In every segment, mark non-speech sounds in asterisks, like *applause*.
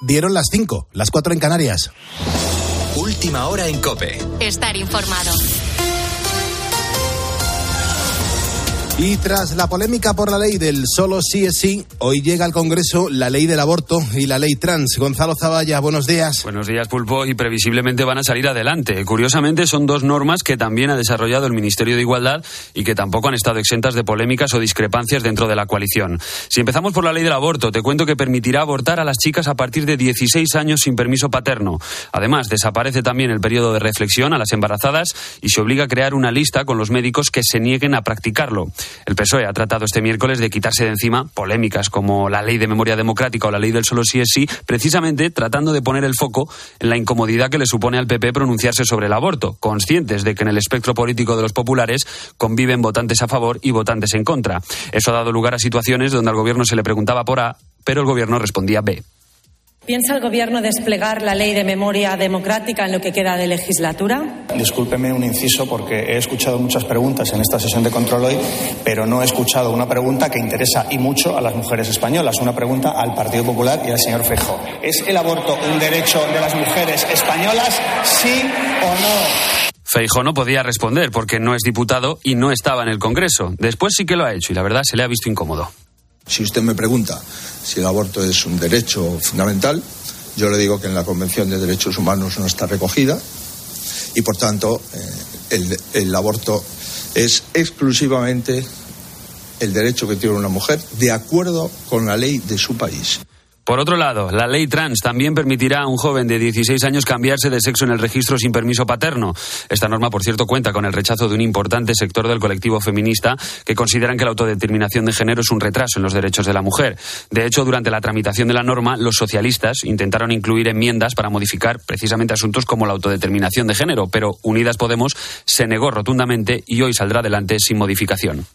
Dieron las 5, las 4 en Canarias. Última hora en Cope. Estar informado. Y tras la polémica por la ley del solo sí es sí, hoy llega al Congreso la ley del aborto y la ley trans. Gonzalo Zavalla, buenos días. Buenos días, Pulpo, y previsiblemente van a salir adelante. Curiosamente, son dos normas que también ha desarrollado el Ministerio de Igualdad y que tampoco han estado exentas de polémicas o discrepancias dentro de la coalición. Si empezamos por la ley del aborto, te cuento que permitirá abortar a las chicas a partir de 16 años sin permiso paterno. Además, desaparece también el periodo de reflexión a las embarazadas y se obliga a crear una lista con los médicos que se nieguen a practicarlo. El PSOE ha tratado este miércoles de quitarse de encima polémicas como la ley de memoria democrática o la ley del solo sí es sí, precisamente tratando de poner el foco en la incomodidad que le supone al PP pronunciarse sobre el aborto, conscientes de que en el espectro político de los populares conviven votantes a favor y votantes en contra. Eso ha dado lugar a situaciones donde al gobierno se le preguntaba por A, pero el gobierno respondía B. ¿Piensa el Gobierno desplegar la ley de memoria democrática en lo que queda de legislatura? Discúlpeme un inciso porque he escuchado muchas preguntas en esta sesión de control hoy, pero no he escuchado una pregunta que interesa y mucho a las mujeres españolas, una pregunta al Partido Popular y al señor Feijóo. ¿Es el aborto un derecho de las mujeres españolas, sí o no? Feijóo no podía responder porque no es diputado y no estaba en el Congreso. Después sí que lo ha hecho y la verdad se le ha visto incómodo. Si usted me pregunta si el aborto es un derecho fundamental, yo le digo que en la Convención de Derechos Humanos no está recogida y, por tanto, eh, el, el aborto es exclusivamente el derecho que tiene una mujer de acuerdo con la ley de su país. Por otro lado, la ley trans también permitirá a un joven de 16 años cambiarse de sexo en el registro sin permiso paterno. Esta norma, por cierto, cuenta con el rechazo de un importante sector del colectivo feminista que consideran que la autodeterminación de género es un retraso en los derechos de la mujer. De hecho, durante la tramitación de la norma, los socialistas intentaron incluir enmiendas para modificar precisamente asuntos como la autodeterminación de género, pero Unidas Podemos se negó rotundamente y hoy saldrá adelante sin modificación.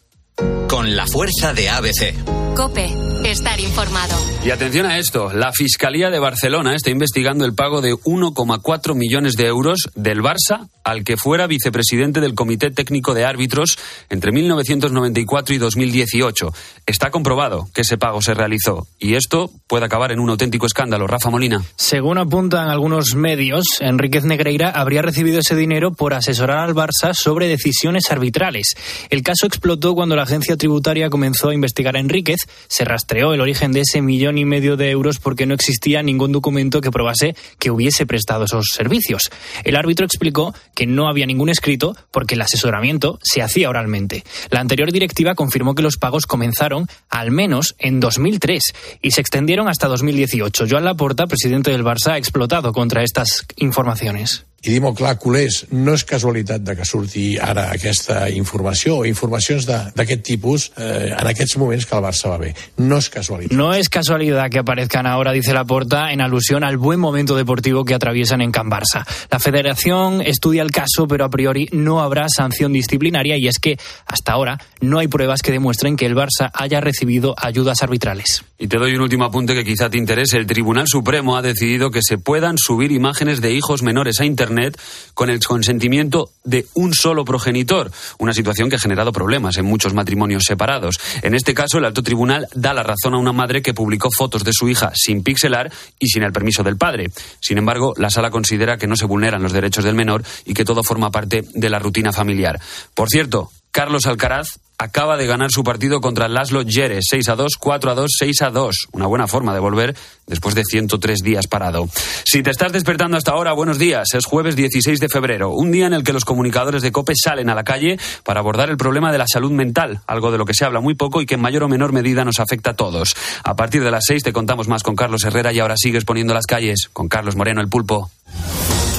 Con la fuerza de ABC. Cope, estar informado. Y atención a esto, la Fiscalía de Barcelona está investigando el pago de 1,4 millones de euros del Barça al que fuera vicepresidente del Comité Técnico de Árbitros entre 1994 y 2018. Está comprobado que ese pago se realizó y esto puede acabar en un auténtico escándalo. Rafa Molina. Según apuntan algunos medios, Enríquez Negreira habría recibido ese dinero por asesorar al Barça sobre decisiones arbitrales. El caso explotó cuando la agencia tributaria comenzó a investigar a Enríquez. Se rastreó el origen de ese millón y medio de euros porque no existía ningún documento que probase que hubiese prestado esos servicios. El árbitro explicó que no había ningún escrito porque el asesoramiento se hacía oralmente. La anterior directiva confirmó que los pagos comenzaron al menos en 2003 y se extendieron hasta 2018. Joan Laporta, presidente del Barça, ha explotado contra estas informaciones. I culers, no és casualitat de que surti ara aquesta informació o informacions d'aquest tipus eh, en aquests que el Barça va bé. No és casualitat. No es casualidad que aparezcan ahora, dice Laporta, en alusión al buen momento deportivo que atraviesan en Can Barça. La federación estudia el caso, pero a priori no habrá sanción disciplinaria y es que hasta ahora no hay pruebas que demuestren que el Barça haya recibido ayudas arbitrales. Y te doy un último apunte que quizá te interese. El Tribunal Supremo ha decidido que se puedan subir imágenes de hijos menores a Internet con el consentimiento de un solo progenitor, una situación que ha generado problemas en muchos matrimonios separados. En este caso, el alto tribunal da la razón a una madre que publicó fotos de su hija sin pixelar y sin el permiso del padre. Sin embargo, la sala considera que no se vulneran los derechos del menor y que todo forma parte de la rutina familiar. Por cierto, Carlos Alcaraz acaba de ganar su partido contra Laszlo Djere, 6 a 2, 4 a 2, 6 a 2. Una buena forma de volver después de 103 días parado. Si te estás despertando hasta ahora, buenos días. Es jueves 16 de febrero, un día en el que los comunicadores de COPE salen a la calle para abordar el problema de la salud mental, algo de lo que se habla muy poco y que en mayor o menor medida nos afecta a todos. A partir de las 6 te contamos más con Carlos Herrera y ahora sigues poniendo las calles con Carlos Moreno el Pulpo.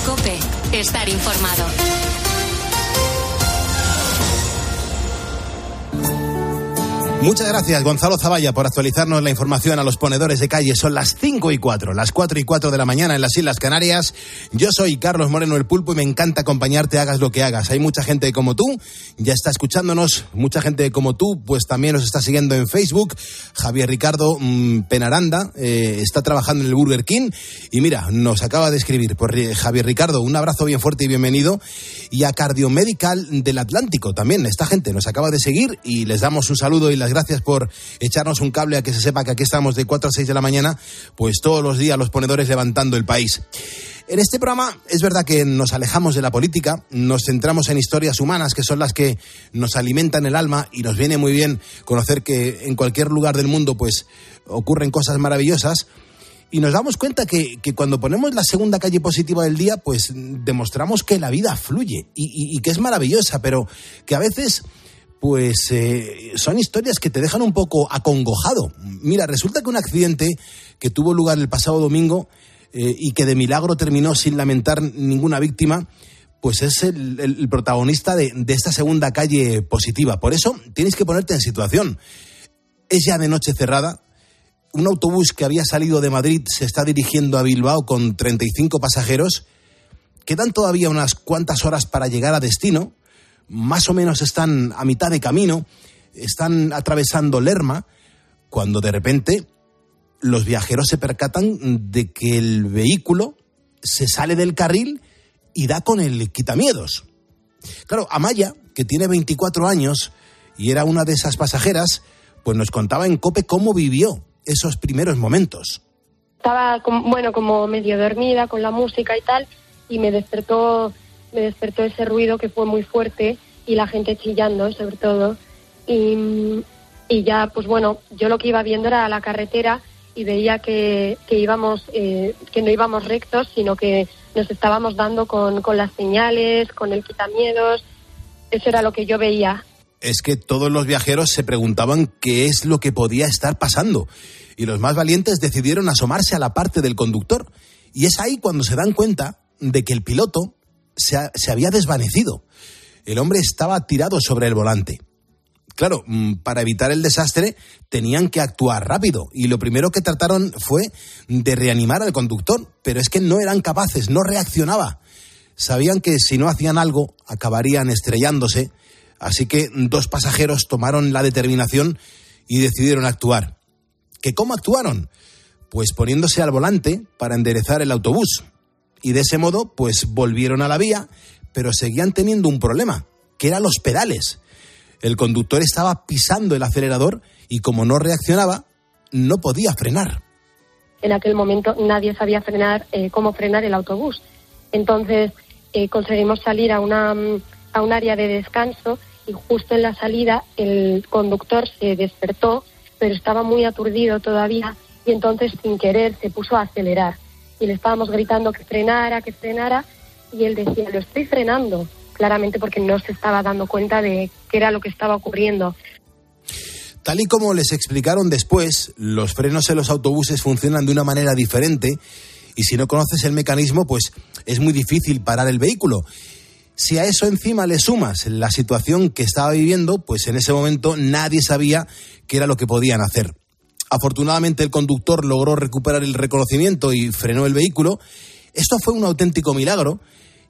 Cope, estar informado. Muchas gracias, Gonzalo Zavalla, por actualizarnos la información a los ponedores de calle. Son las 5 y 4, las 4 y 4 de la mañana en las Islas Canarias. Yo soy Carlos Moreno el Pulpo y me encanta acompañarte, hagas lo que hagas. Hay mucha gente como tú, ya está escuchándonos, mucha gente como tú, pues también nos está siguiendo en Facebook. Javier Ricardo mm, Penaranda eh, está trabajando en el Burger King y mira, nos acaba de escribir por eh, Javier Ricardo, un abrazo bien fuerte y bienvenido. Y a Cardiomedical del Atlántico también, esta gente nos acaba de seguir y les damos un saludo y las gracias por echarnos un cable a que se sepa que aquí estamos de 4 a 6 de la mañana, pues todos los días los ponedores levantando el país. En este programa es verdad que nos alejamos de la política, nos centramos en historias humanas que son las que nos alimentan el alma y nos viene muy bien conocer que en cualquier lugar del mundo pues ocurren cosas maravillosas y nos damos cuenta que, que, cuando ponemos la segunda calle positiva del día, pues demostramos que la vida fluye y, y, y que es maravillosa, pero que a veces pues eh, son historias que te dejan un poco acongojado. Mira, resulta que un accidente que tuvo lugar el pasado domingo eh, y que de milagro terminó sin lamentar ninguna víctima, pues es el, protagonista de, de esta segunda calle positiva. Por eso tienes que ponerte en situación. Es ya de noche cerrada, un autobús que había salido de Madrid se está dirigiendo a Bilbao con 35 pasajeros. Quedan todavía unas cuantas horas para llegar a destino. Más o menos están a mitad de camino. Están atravesando Lerma cuando de repente los viajeros se percatan de que el vehículo se sale del carril y da con el quitamiedos. Claro, Amaya, que tiene 24 años y era una de esas pasajeras, pues nos contaba en Cope cómo vivió esos primeros momentos. Estaba, como, bueno, como medio dormida con la música y tal, y me despertó, me despertó ese ruido que fue muy fuerte y la gente chillando, sobre todo. Y, y ya, pues bueno, yo lo que iba viendo era la carretera y veía que, que íbamos, eh, que no íbamos rectos, sino que nos estábamos dando con, con las señales, con el quitamiedos. Eso era lo que yo veía es que todos los viajeros se preguntaban qué es lo que podía estar pasando y los más valientes decidieron asomarse a la parte del conductor y es ahí cuando se dan cuenta de que el piloto se, ha, se había desvanecido. El hombre estaba tirado sobre el volante. Claro, mm, para evitar el desastre tenían que actuar rápido y lo primero que trataron fue de reanimar al conductor, pero es que no eran capaces, no reaccionaba. Sabían que si no hacían algo acabarían estrellándose Así que dos pasajeros tomaron la determinación y decidieron actuar. ¿Que cómo actuaron? Pues poniéndose al volante para enderezar el autobús. Y de ese modo, pues volvieron a la vía, pero seguían teniendo un problema, que eran los pedales. El conductor estaba pisando el acelerador y como no reaccionaba, no podía frenar. En aquel momento nadie sabía frenar, eh, cómo frenar el autobús. Entonces eh, conseguimos salir a, una, a un área de descanso y justo en la salida el conductor se despertó, pero estaba muy aturdido todavía y entonces sin querer se puso a acelerar. Y le estábamos gritando que frenara, que frenara y él decía, lo estoy frenando, claramente porque no se estaba dando cuenta de qué era lo que estaba ocurriendo. Tal y como les explicaron después, los frenos en los autobuses funcionan de una manera diferente y si no conoces el mecanismo, pues es muy difícil parar el vehículo. Si a eso encima le sumas la situación que estaba viviendo, pues en ese momento nadie sabía qué era lo que podían hacer. Afortunadamente el conductor logró recuperar el reconocimiento y frenó el vehículo. Esto fue un auténtico milagro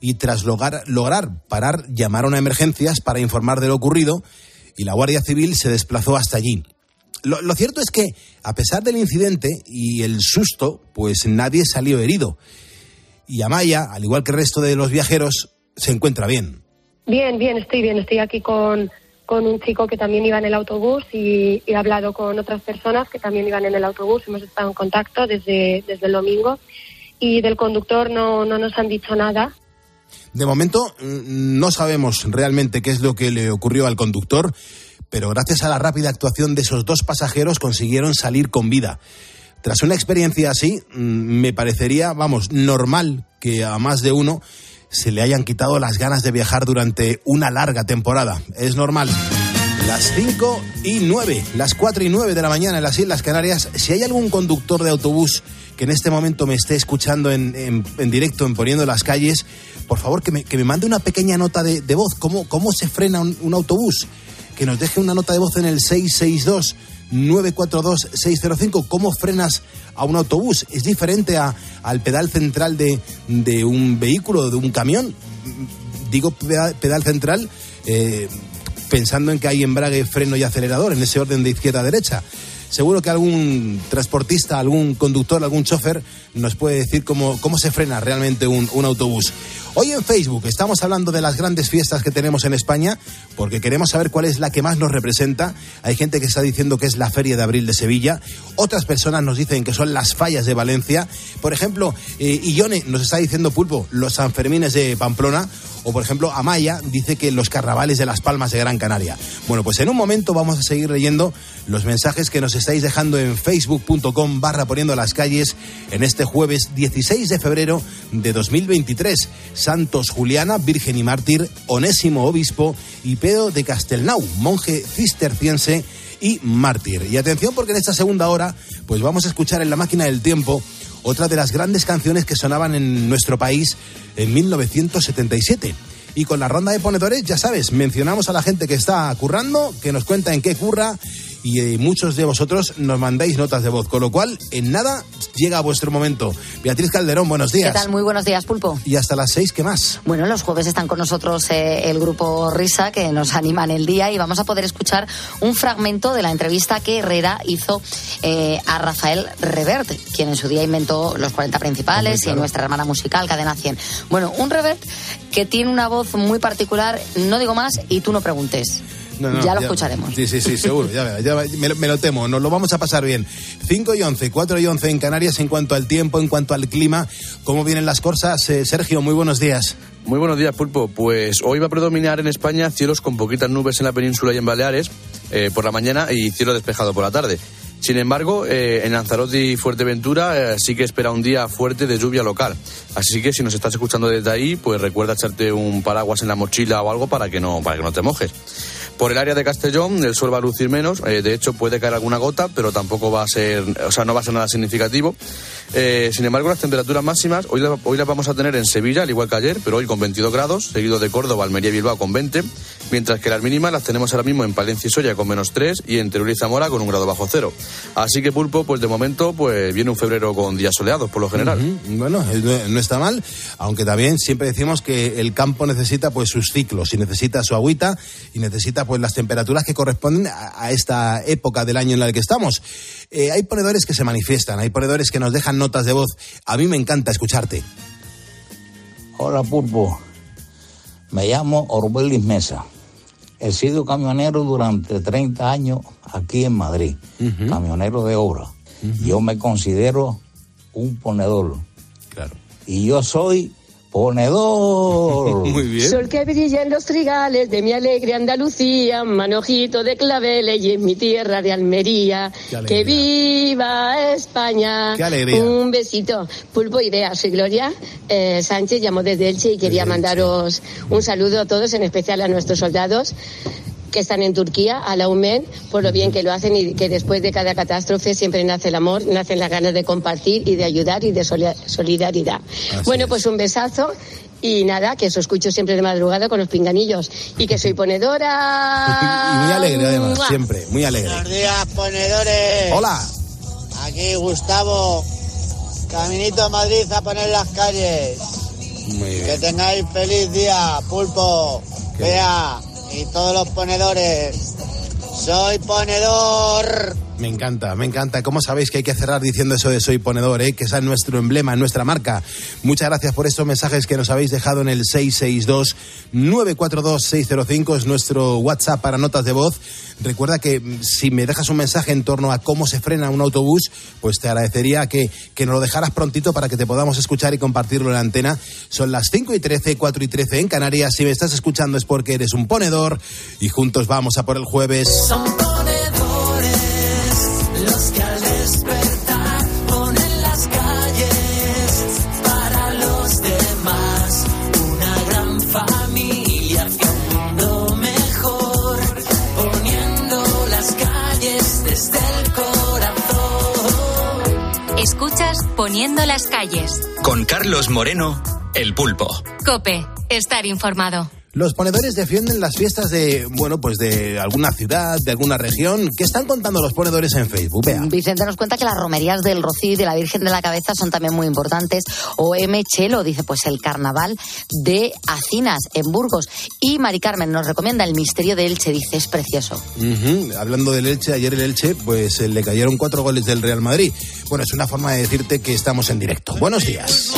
y tras lograr, lograr parar llamaron a emergencias para informar de lo ocurrido y la Guardia Civil se desplazó hasta allí. Lo, lo, cierto es que, a pesar del incidente y el susto, pues nadie salió herido. Y Amaya, al igual que el resto de los viajeros, se encuentra bien. Bien, bien, estoy bien. Estoy aquí con, con un chico que también iba en el autobús y, he hablado con otras personas que también iban en el autobús. Hemos estado en contacto desde, desde el domingo y del conductor no, no nos han dicho nada. De momento no sabemos realmente qué es lo que le ocurrió al conductor, pero gracias a la rápida actuación de esos dos pasajeros consiguieron salir con vida. Tras una experiencia así, me parecería, vamos, normal que a más de uno se le hayan quitado las ganas de viajar durante una larga temporada. Es normal. Las 5 y 9, las 4 y 9 de la mañana en las Islas Canarias, si hay algún conductor de autobús que en este momento me esté escuchando en, en, directo, en Poniendo las Calles, por favor que me, que me mande una pequeña nota de, de voz. ¿Cómo, ¿Cómo se frena un, un autobús? Que nos deje una nota de voz en el 662 942-605. ¿Cómo frenas a un autobús? ¿Es diferente a, al pedal central de, de, un vehículo, de un camión? Digo pedal, central eh, pensando en que hay embrague, freno y acelerador en ese orden de izquierda a derecha. Seguro que algún transportista, algún conductor, algún chofer nos puede decir cómo, cómo se frena realmente un, un autobús. Hoy en Facebook estamos hablando de las grandes fiestas que tenemos en España porque queremos saber cuál es la que más nos representa. Hay gente que está diciendo que es la Feria de Abril de Sevilla, otras personas nos dicen que son las fallas de Valencia. Por ejemplo, eh, Ione nos está diciendo Pulpo, los Sanfermines de Pamplona o por ejemplo, Amaya dice que los carnavales de Las Palmas de Gran Canaria. Bueno, pues en un momento vamos a seguir leyendo los mensajes que nos estáis dejando en facebook.com barra poniendo las calles en este jueves 16 de febrero de 2023. Santos Juliana, Virgen y Mártir, Onésimo Obispo y Pedro de Castelnau, monje cisterciense y mártir. Y atención porque en esta segunda hora pues vamos a escuchar en la máquina del tiempo otra de las grandes canciones que sonaban en nuestro país en 1977. Y con la ronda de ponedores, ya sabes, mencionamos a la gente que está currando, que nos cuenta en qué curra y eh, muchos de vosotros nos mandáis notas de voz, con lo cual en nada llega vuestro momento. Beatriz Calderón, buenos días. ¿Qué tal? Muy buenos días, Pulpo. Y hasta las seis, ¿qué más? Bueno, los jueves están con nosotros eh, el grupo Risa, que nos animan el día, y vamos a poder escuchar un fragmento de la entrevista que Herrera hizo eh, a Rafael Revert, quien en su día inventó los 40 principales y nuestra hermana musical, Cadena 100. Bueno, un Revert que tiene una voz muy particular, no digo más, y tú no preguntes ya lo escucharemos. Sí, sí, sí, seguro. Ya, me, lo temo. Nos lo vamos a pasar bien. 5 y 11, 4 y 11 en Canarias en cuanto al tiempo, en cuanto al clima. ¿Cómo vienen las cosas? Eh, Sergio, muy buenos días. Muy buenos días, Pulpo. Pues hoy va a predominar en España cielos con poquitas nubes en la península y en Baleares eh, por la mañana y cielo despejado por la tarde. Sin embargo, eh, en Lanzarote y Fuerteventura sí que espera un día fuerte de lluvia local. Así que si nos estás escuchando desde ahí, pues recuerda echarte un paraguas en la mochila o algo para que no, para que no te mojes. Por el área de Castellón, el sol va a lucir menos. Eh, de hecho, puede caer alguna gota, pero tampoco va a ser, o sea, no va a ser nada significativo. Eh, sin embargo, las temperaturas máximas hoy, hoy las vamos a tener en Sevilla, al igual que ayer, pero hoy con 22 grados, seguido de Córdoba, Almería y Bilbao con 20, mientras que las mínimas las tenemos ahora mismo en Palencia y Soya con menos 3 y en Teruel y Zamora con un grado bajo cero. Así que Pulpo, pues de momento, pues viene un febrero con días soleados por lo general. Bueno, no está mal, aunque también siempre decimos que el campo necesita pues sus ciclos y necesita su agüita y necesita pues las temperaturas que corresponden a, esta época del año en la que estamos. Eh, hay ponedores que se manifiestan, hay ponedores que nos dejan notas de voz. A mí me encanta escucharte. Hola Pulpo, me llamo Orbelis Mesa. He sido camionero durante 30 años aquí en Madrid, camionero de obra. Yo me considero un ponedor. Claro. Y yo soy ponedor. *laughs* Muy bien. Sol que brilla en los trigales de mi alegre Andalucía, manojito de claveles y en mi tierra de Almería. Que viva España. Qué alegría. Un besito. Pulpo Idea, soy Gloria eh, Sánchez, llamo desde Elche y quería mandaros un saludo a todos, en especial a nuestros soldados que están en Turquía, a la UMED, por lo bien que lo hacen y que después de cada catástrofe siempre nace el amor, nacen las ganas de compartir y de ayudar y de solidaridad. bueno, pues un besazo y nada, que os escucho siempre de madrugada con los pinganillos y que soy ponedora. *laughs* y muy alegre además, siempre, muy alegre. Buenos días, ponedores. Hola. Aquí Gustavo, caminito a Madrid a poner las calles. Muy bien. Que tengáis feliz día, pulpo. Vea y todos los ponedores. Soy ponedor. Me encanta, me encanta. ¿Cómo sabéis que hay que cerrar diciendo eso de soy ponedor, eh? que es nuestro emblema, nuestra marca? Muchas gracias por estos mensajes que nos habéis dejado en el 662-942-605, es nuestro WhatsApp para notas de voz. Recuerda que mm, si me dejas un mensaje en torno a cómo se frena un autobús, pues te agradecería que, que nos lo dejaras prontito para que te podamos escuchar y compartirlo en la antena. Son las 5 y 13, 4 y 13 en Canarias. Si me estás escuchando es porque eres un ponedor y juntos vamos a por el jueves. Poniendo las calles. Con Carlos Moreno, El Pulpo. Cope, estar informado. Los ponedores defienden las fiestas de, bueno, pues de alguna ciudad, de alguna región. ¿Qué están contando los ponedores en Facebook? Vicente nos cuenta que las romerías del Rocío y de la Virgen de la Cabeza son también muy importantes. O M. Chelo dice, pues el carnaval de Acinas, en Burgos. Y Mari Carmen nos recomienda el misterio de Elche, dice, es precioso. Hablando del Elche, ayer el Elche, pues eh, le cayeron cuatro goles del Real Madrid. Bueno, es una forma de decirte que estamos en directo. Buenos días.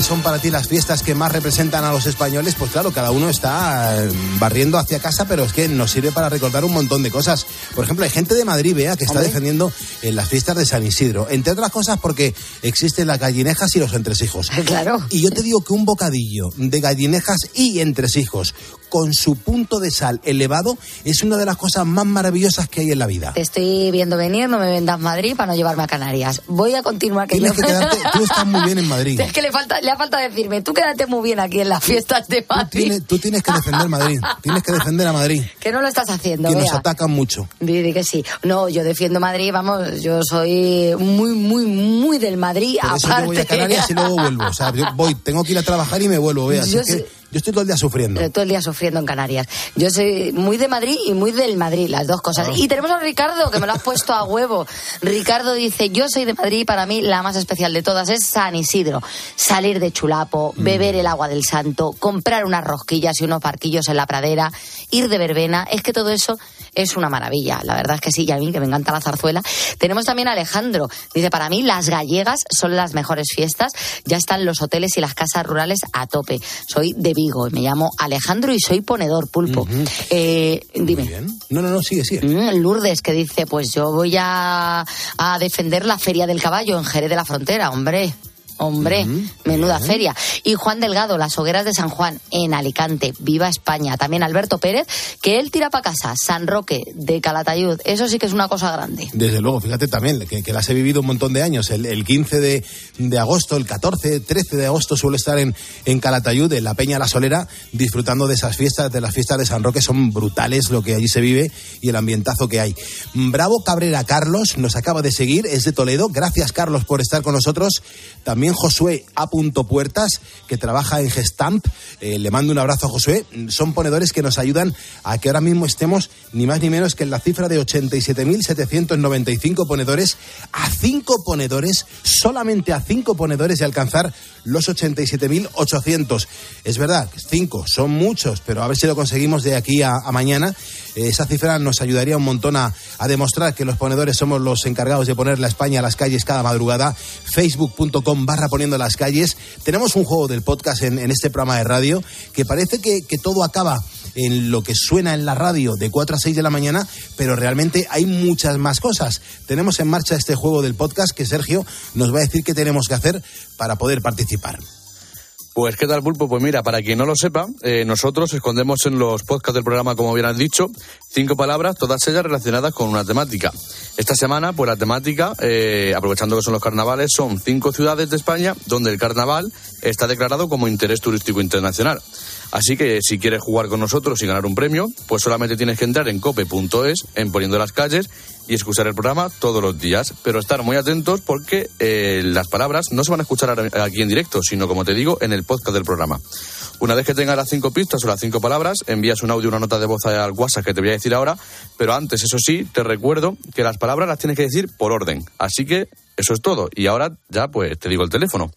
Cuáles son para ti las fiestas que más representan a los españoles, pues claro, cada uno está eh, barriendo hacia casa, pero es que nos sirve para recordar un montón de cosas. Por ejemplo, hay gente de Madrid, vea, que está Hombre. defendiendo en las fiestas de San Isidro, entre otras cosas porque existen las gallinejas y los entresijos. *laughs* Claro. Y yo te digo que un bocadillo de gallinejas y entresijos con su punto de sal elevado es una de las cosas más maravillosas que hay en la vida. Te estoy viendo venir, no me vendas Madrid para no llevarme a Canarias. Voy a continuar que Tienes yo- que quedarte, tú estás muy bien en Madrid. *laughs* Es que le falta, le ha falta decirme, tú quédate muy bien aquí en las fiestas de Madrid. Tienes- tú tienes que defender Madrid, tienes que defender a Madrid, *laughs* Que no lo estás haciendo, que nos atacan mucho. Di, di que sí. No, yo defiendo Madrid, vamos, yo soy muy, muy, muy del Madrid. Por eso aparte. yo voy a Canarias y luego vuelvo. O sea, yo voy, tengo que ir a trabajar y me vuelvo, vea. Así Yo yo estoy todo el día sufriendo. Todo el día sufriendo en Canarias. Yo soy muy de Madrid y muy del Madrid, las dos cosas. Ah. Y tenemos a Ricardo, que me lo has puesto a huevo. Ricardo dice, yo soy de Madrid y para mí la más especial de todas es San Isidro. Salir de Chulapo, Mm. beber el agua del santo, comprar unas rosquillas y unos parquillos en la pradera, ir de verbena. Es que todo eso es una maravilla. La verdad es que sí, y a mí que me encanta la zarzuela. Tenemos también a Alejandro. Dice, para mí las gallegas son las mejores fiestas. Ya están los hoteles y las casas rurales a tope. Soy de Vigo y me llamo Alejandro y soy ponedor pulpo. Eh, dime. No, no, no, sigue, sigue. Mm, Lourdes que dice, pues yo voy a, a defender la Feria del Caballo en Jerez de la Frontera, hombre. Hombre, menuda feria. Y Juan Delgado, las hogueras de San Juan, en Alicante. Viva España. También Alberto Pérez, que él tira para casa. San Roque, de Calatayud. Eso sí que es una cosa grande. Desde luego, fíjate también que, que las he vivido un montón de años. El, el 15 de, de agosto, el 14, 13 de agosto suelo estar en, en Calatayud, en la Peña La Solera, disfrutando de esas fiestas, de las fiestas de San Roque. Son brutales lo que allí se vive y el ambientazo que hay. Bravo Cabrera Carlos nos acaba de seguir, es de Toledo. Gracias, Carlos, por estar con nosotros. También Josué A. Puertas, que trabaja en Gestamp. Eh, le mando un abrazo a Josué. Son ponedores que nos ayudan a que ahora mismo estemos ni más ni menos que en la cifra de 87.795 ponedores, a cinco ponedores, solamente a cinco ponedores y alcanzar los 87.800. Es verdad, cinco son muchos, pero a ver si lo conseguimos de aquí a, mañana. Eh, esa cifra nos ayudaría un montón a, a demostrar que los ponedores somos los encargados de poner la España a las calles cada madrugada. Facebook.com barra poniendo las calles. Tenemos un juego del podcast en, en este programa de radio que parece que, que todo acaba en lo que suena en la radio de 4 a 6 de la mañana, pero realmente hay muchas más cosas. Tenemos en marcha este juego del podcast que Sergio nos va a decir qué tenemos que hacer para poder participar. Pues, ¿qué tal, Pulpo? Pues mira, para quien no lo sepa, eh, nosotros escondemos en los podcasts del programa, como bien has dicho, cinco palabras, todas ellas relacionadas con una temática. Esta semana, pues la temática, eh, aprovechando que son los carnavales, son cinco ciudades de España donde el carnaval está declarado como interés turístico internacional. Así que si quieres jugar con nosotros y ganar un premio, pues solamente tienes que entrar en cope.es, en poniendo las calles y escuchar el programa todos los días. Pero estar muy atentos porque eh, las palabras no se van a escuchar aquí en directo, sino como te digo, en el podcast del programa. Una vez que tengas las cinco pistas o las cinco palabras, envías un audio, una nota de voz al WhatsApp que te voy a decir ahora. Pero antes, eso sí, te recuerdo que las palabras las tienes que decir por orden. Así que eso es todo. Y ahora ya pues te digo el teléfono.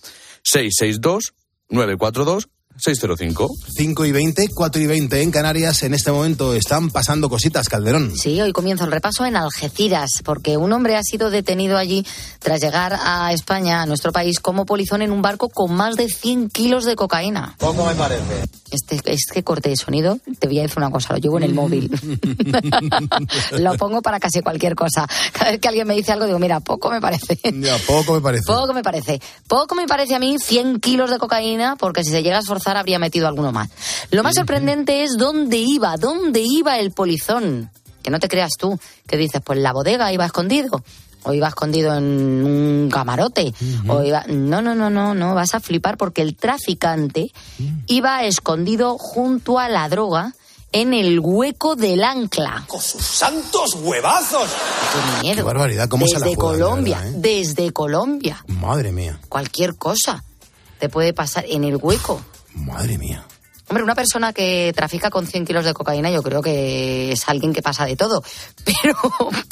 662 942 605. 5 y 20, 4 y 20 en Canarias. En este momento están pasando cositas, Calderón. Sí, hoy comienza el repaso en Algeciras, porque un hombre ha sido detenido allí tras llegar a España, a nuestro país, como polizón en un barco con más de 100 kilos de cocaína. Poco me parece. Este, este corte de sonido, te voy a decir una cosa, lo llevo en el móvil. *laughs* lo pongo para casi cualquier cosa. Cada vez que alguien me dice algo, digo, mira, poco me parece. Ya, poco me parece. Poco me parece. Poco me parece a mí 100 kilos de cocaína, porque si se llega a esforzar habría metido alguno más. Lo más sorprendente es dónde iba, dónde iba el polizón. Que no te creas tú, que dices, pues la bodega iba escondido. O iba escondido en un camarote. O iba... No, no, no, no, no, vas a flipar porque el traficante iba escondido junto a la droga en el hueco del ancla. ¡Con sus santos huevazos! Qué miedo. Qué barbaridad, ¿cómo se desde la juegan, de Colombia, verdad, eh? desde Colombia. Madre mía, Cualquier cosa te puede pasar en el hueco. Madre mía. Hombre, una persona que trafica con 100 kilos de cocaína yo creo que es alguien que pasa de todo. *laughs* Pero,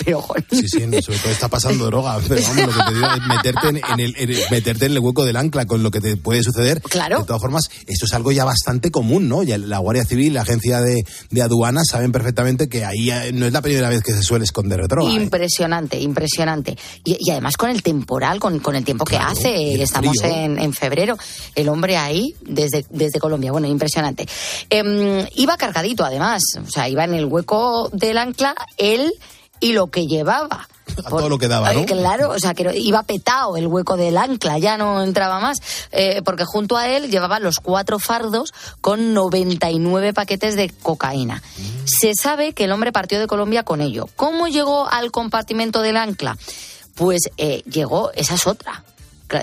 pero, joder. Sí, sí, no, sobre todo está pasando droga. Pero vamos, lo que te digo es meterte en, en el, en meterte en el hueco del ancla con lo que te puede suceder. Claro. De todas formas, esto es algo ya bastante común, ¿no? Ya la Guardia Civil, la Agencia de, de Aduanas saben perfectamente que ahí eh, no es la primera vez que se suele esconder droga. ¿eh? Impresionante, impresionante. Y, y además con el temporal, con, con el tiempo que hace, estamos en, en febrero, el hombre ahí desde, desde Colombia, bueno, impresionante. Em, iba cargadito además, o sea, iba en el hueco del ancla él y lo que llevaba. A todo lo que daba, ¿no? Claro, o sea, que iba petado el hueco del ancla, ya no entraba más, eh, porque junto a él llevaba los cuatro fardos con 99 paquetes de cocaína. Se sabe que el hombre partió de Colombia con ello. ¿Cómo llegó al compartimento del ancla? Pues eh, llegó, esa es otra.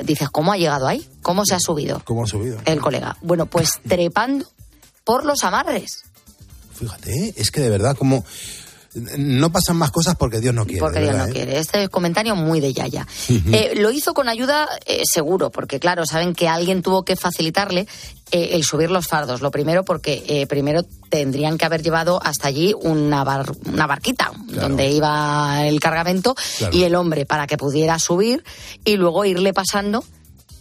Dices, ¿cómo ha llegado ahí? ¿Cómo se ha subido ¿Cómo ha subido? el colega? Bueno, pues *laughs* trepando por los amarres. Fíjate, ¿eh? es que de verdad, como no pasan más cosas porque Dios no quiere. Porque Dios no ¿eh? quiere. Este comentario muy de Yaya. Eh, lo hizo con ayuda eh, seguro, porque claro, saben que alguien tuvo que facilitarle el subir los fardos. Lo primero porque primero tendrían que haber llevado hasta allí una, bar- una barquita donde iba el cargamento Claro. y el hombre para que pudiera subir y luego irle pasando,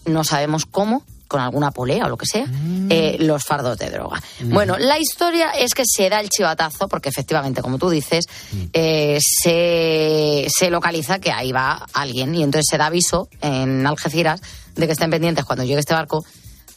no sabemos cómo, con alguna polea o lo que sea, eh, los fardos de droga. Bueno, la historia es que se da el chivatazo, porque efectivamente, como tú dices, eh, se, se localiza que ahí va alguien y entonces se da aviso en Algeciras de que estén pendientes cuando llegue este barco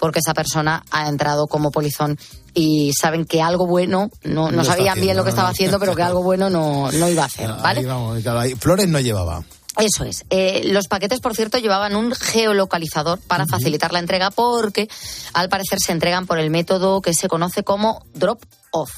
porque esa persona ha entrado como polizón y saben que algo bueno, no, no sabían bien lo que estaba haciendo, pero que algo bueno no, no iba a hacer, *laughs* ¿vale? Vamos, claro, Flores no llevaba. Eso es. Eh, los paquetes, por cierto, llevaban un geolocalizador para facilitar la entrega porque, al parecer, se entregan por el método que se conoce como drop-off.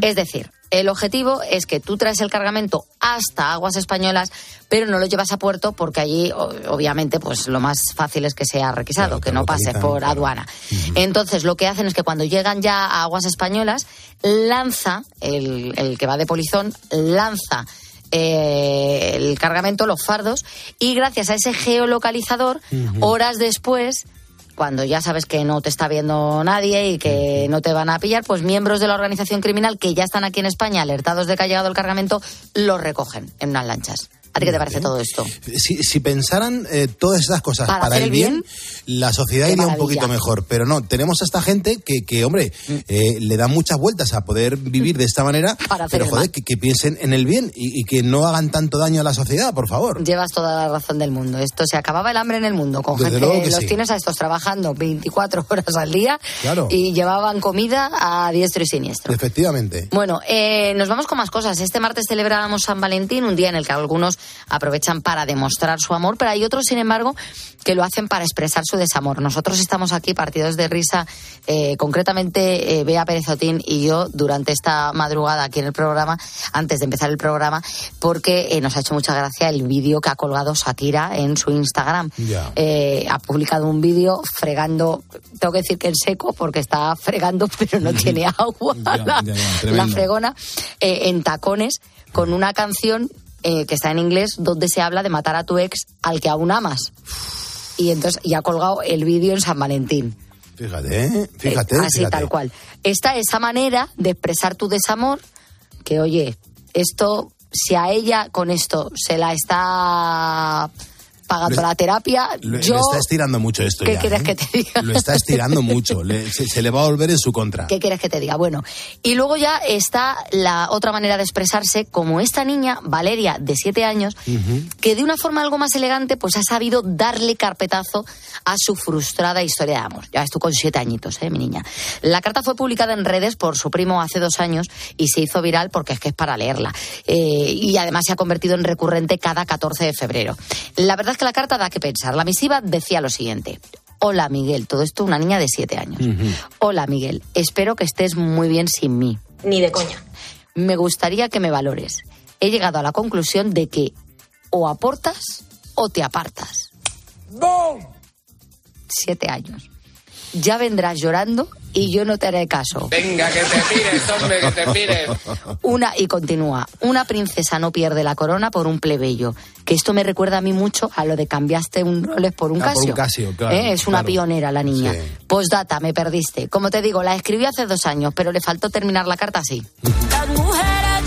Es decir, el objetivo es que tú traes el cargamento hasta aguas españolas, pero no lo llevas a puerto porque allí, obviamente, pues lo más fácil es que sea requisado, que no pase por claro. aduana. Entonces, lo que hacen es que cuando llegan ya a aguas españolas, lanza, el, el que va de polizón, lanza eh, el cargamento, los fardos, y gracias a ese geolocalizador, horas después, cuando ya sabes que no te está viendo nadie y que no te van a pillar, pues miembros de la organización criminal que ya están aquí en España alertados de que ha llegado el cargamento, los recogen en unas lanchas. ¿A ti qué te parece todo esto? Si, si pensaran eh, todas esas cosas Para el bien, la sociedad iría un poquito mejor. Pero no, tenemos a esta gente que, que hombre, eh, le dan muchas vueltas a poder vivir de esta manera, Para pero joder, que, que piensen en el bien y, y que no hagan tanto daño a la sociedad, por favor. Llevas toda la razón del mundo. Esto se acababa el hambre en el mundo. Con Desde gente, que los sí. tienes a estos trabajando 24 *laughs* horas al día Claro. y llevaban comida a diestro y siniestro. Efectivamente. Bueno, eh, nos vamos con más cosas. Este martes celebrábamos San Valentín, un día en el que algunos aprovechan para demostrar su amor, pero hay otros, sin embargo, que lo hacen para expresar su desamor. Nosotros estamos aquí partidos de risa, eh, concretamente eh, Bea Pérez Otín y yo, durante esta madrugada aquí en el programa, antes de empezar el programa, porque eh, nos ha hecho mucha gracia el vídeo que ha colgado Shakira en su Instagram. Eh, ha publicado un vídeo fregando, tengo que decir que en seco, porque está fregando, *laughs* pero no tiene agua. La, fregona eh, en tacones con una canción eh, que está en inglés donde se habla de matar a tu ex al que aún amas. Y entonces y ha colgado el vídeo en San Valentín. Fíjate, ¿eh? fíjate. Eh, así fíjate. tal cual. Esta esa manera de expresar tu desamor, que oye, esto, si a ella con esto se la está pagando Lo- la terapia, Lo, yo... lo está estirando mucho esto ¿Qué ya, quieres ¿eh? que te diga? Lo está estirando mucho. Le- se, se le va a volver en su contra. ¿Qué quieres que te diga? Bueno, y luego ya está la otra manera de expresarse, como esta niña, Valeria, de siete años, que de una forma algo más elegante, pues ha sabido darle carpetazo a su frustrada historia de amor. Ya tú con siete añitos, ¿eh, mi niña? La carta fue publicada en redes por su primo hace dos años y se hizo viral porque es que es para leerla. Eh, y además se ha convertido en recurrente cada 14 de febrero. La verdad es que la carta da que pensar. La misiva decía lo siguiente. Hola Miguel, todo esto una niña de siete años. Hola Miguel, espero que estés muy bien sin mí. Ni de coña. Me gustaría que me valores. He llegado a la conclusión de que o aportas o te apartas. Siete años. Ya vendrás llorando y yo no te haré caso. Venga, que te pires, hombre, que te pires. Una, y continúa, una princesa no pierde la corona por un plebeyo. Que esto me recuerda a mí mucho a lo de cambiaste un Rolex por un Ah, por Casio. un Casio, claro, ¿Eh? Es una claro. pionera la niña. Sí. Postdata, me perdiste. Como te digo, la escribí hace dos años, pero le faltó terminar la carta así. Las mujeres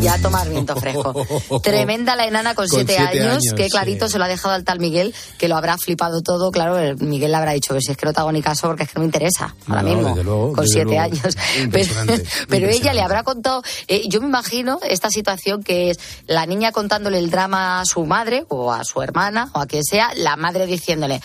Ya a tomar viento fresco. *laughs* Tremenda la enana con, Con siete, siete años, años, que clarito sí. se lo ha dejado al tal Miguel, que lo habrá flipado todo. Claro, el Miguel le habrá dicho que si es que no te hago ni caso porque es que no me interesa ahora No, mismo. luego, con siete luego. años. *laughs* Pero, *laughs* pero ella le habrá contado, eh, yo me imagino esta situación que es la niña contándole el drama a su madre o a su hermana o a quien sea, la madre diciéndole,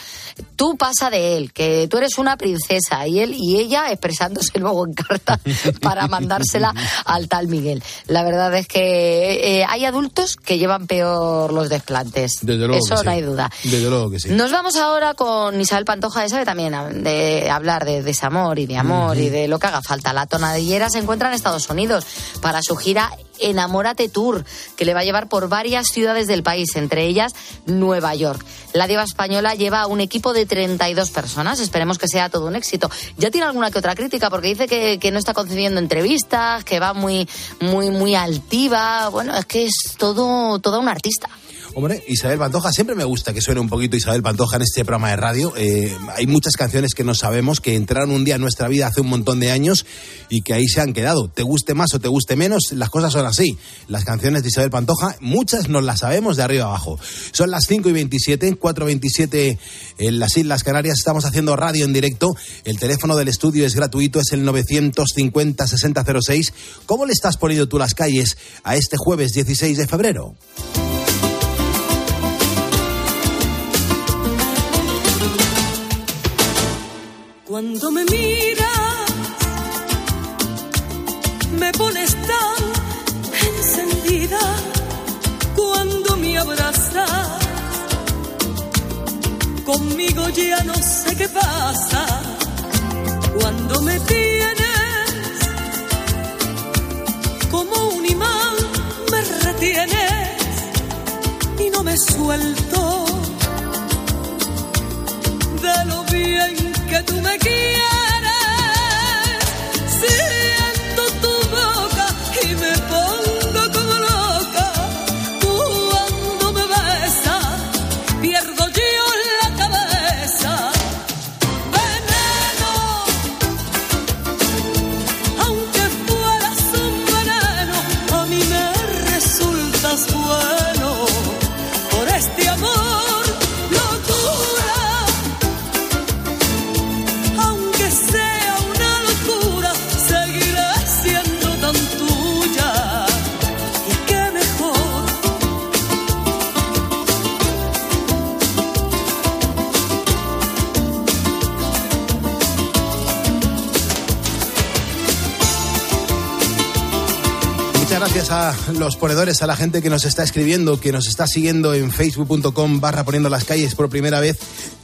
tú pasa de él, que tú eres una princesa y él y ella expresándose luego en carta para mandársela al tal Miguel. La verdad es que eh, hay adultos que llevan peor los desplantes. Desde luego Eso que sí. no hay duda. Desde luego que sí. Nos vamos ahora con Isabel Pantoja, esa sabe también de hablar de desamor y de amor y de lo que haga falta. La tonadillera se encuentra en Estados Unidos para su gira Enamórate Tour, que le va a llevar por varias ciudades del país, entre ellas Nueva York. La diva española lleva un equipo de 32 personas, esperemos que sea todo un éxito. Ya tiene alguna que otra crítica porque dice que, que no está concediendo entrevistas, que va muy, muy, muy altiva. Bueno, es que es todo, toda una artista. Hombre, Isabel Pantoja, siempre me gusta que suene un poquito Isabel Pantoja en este programa de radio. Eh, hay muchas canciones que no sabemos, que entraron un día en nuestra vida hace un montón de años y que ahí se han quedado. Te guste más o te guste menos, las cosas son así. Las canciones de Isabel Pantoja, muchas nos las sabemos de arriba abajo. Son las 5 y 27, 4 y 27 en las Islas Canarias. Estamos haciendo radio en directo. El teléfono del estudio es gratuito, es el 950-6006. ¿Cómo le estás poniendo tú las calles a este jueves 16 de febrero? Cuando me miras, me pones tan encendida. Cuando me abrazas, conmigo ya no sé qué pasa. Cuando me tienes, como un imán me retienes y no me suelto que tú me quieres. Los ponedores, a la gente que nos está escribiendo, que nos está siguiendo en facebook.com barra poniendo las calles por primera vez.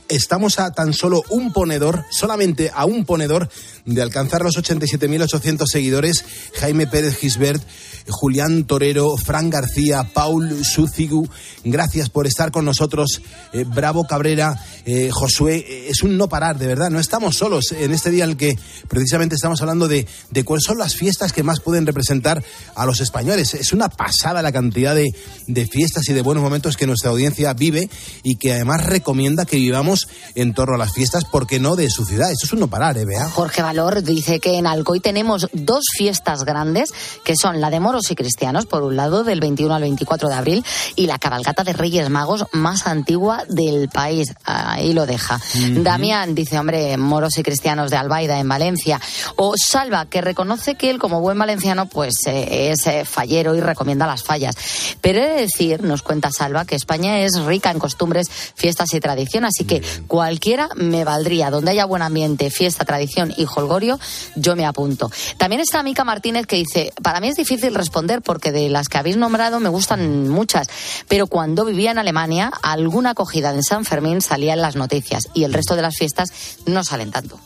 Estamos a tan solo un ponedor, solamente a un ponedor de alcanzar los 87.800 seguidores. Jaime Pérez Gisbert, Julián Torero, Fran García, Paul Sucigu. Gracias por estar con nosotros. Eh, Bravo Cabrera, eh, Josué. eh, es un no parar, de verdad. No estamos solos en este día en el que precisamente estamos hablando de, cuáles son las fiestas que más pueden representar a los españoles. Es una pasada la cantidad de fiestas y de buenos momentos que nuestra audiencia vive y que además recomienda que vivamos en torno a las fiestas, porque no de su ciudad. Esto es un no parar, ¿eh, Bea? Jorge Valor dice que en Alcoy tenemos dos fiestas grandes, que son la de moros y cristianos, por un lado, del 21 al 24 de abril, y la cabalgata de Reyes Magos más antigua del país. Ahí lo deja. Damián dice, hombre, moros y cristianos de Albaida, en Valencia. O Salva, que reconoce que él, como buen valenciano, pues eh, es eh, fallero y recomienda las fallas. Pero he de decir, nos cuenta Salva, que España es rica en costumbres, fiestas y tradición, así que cualquiera me valdría. Donde haya buen ambiente, fiesta, tradición y holgorio, yo me apunto. También está Mica Martínez que dice, para mí es difícil responder porque de las que habéis nombrado me gustan muchas, pero cuando vivía en Alemania, alguna acogida en San Fermín salía en las noticias y el resto de las fiestas no salen tanto.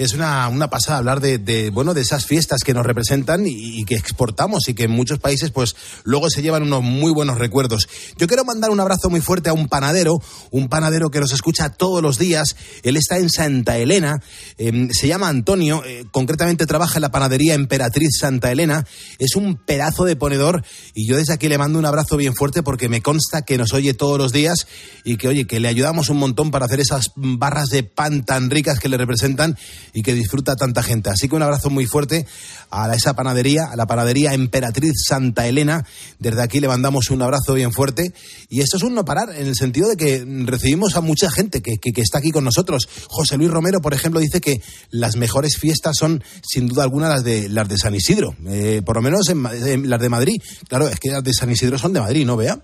Es una, una pasada hablar de, bueno, de esas fiestas que nos representan y, que exportamos y que en muchos países, pues, luego se llevan unos muy buenos recuerdos. Yo quiero mandar un abrazo muy fuerte a un panadero, un panadero que nos escucha todos los días. Él está en Santa Elena, eh, se llama Antonio, eh, concretamente trabaja en la panadería Emperatriz Santa Elena. Es un pedazo de ponedor y yo desde aquí le mando un abrazo bien fuerte porque me consta que nos oye todos los días y que, oye, que le ayudamos un montón para hacer esas barras de pan tan ricas que le representan y que disfruta tanta gente. Así que un abrazo muy fuerte a esa panadería, a la panadería Emperatriz Santa Elena. Desde aquí le mandamos un abrazo bien fuerte. Y esto es un no parar, en el sentido de que recibimos a mucha gente que, que- está aquí con nosotros. José Luis Romero, por ejemplo, dice que las mejores fiestas son, sin duda alguna, las de, las de San Isidro. Eh, por lo menos en en las de Madrid. Claro, es que las de San Isidro son de Madrid, ¿no, Vea?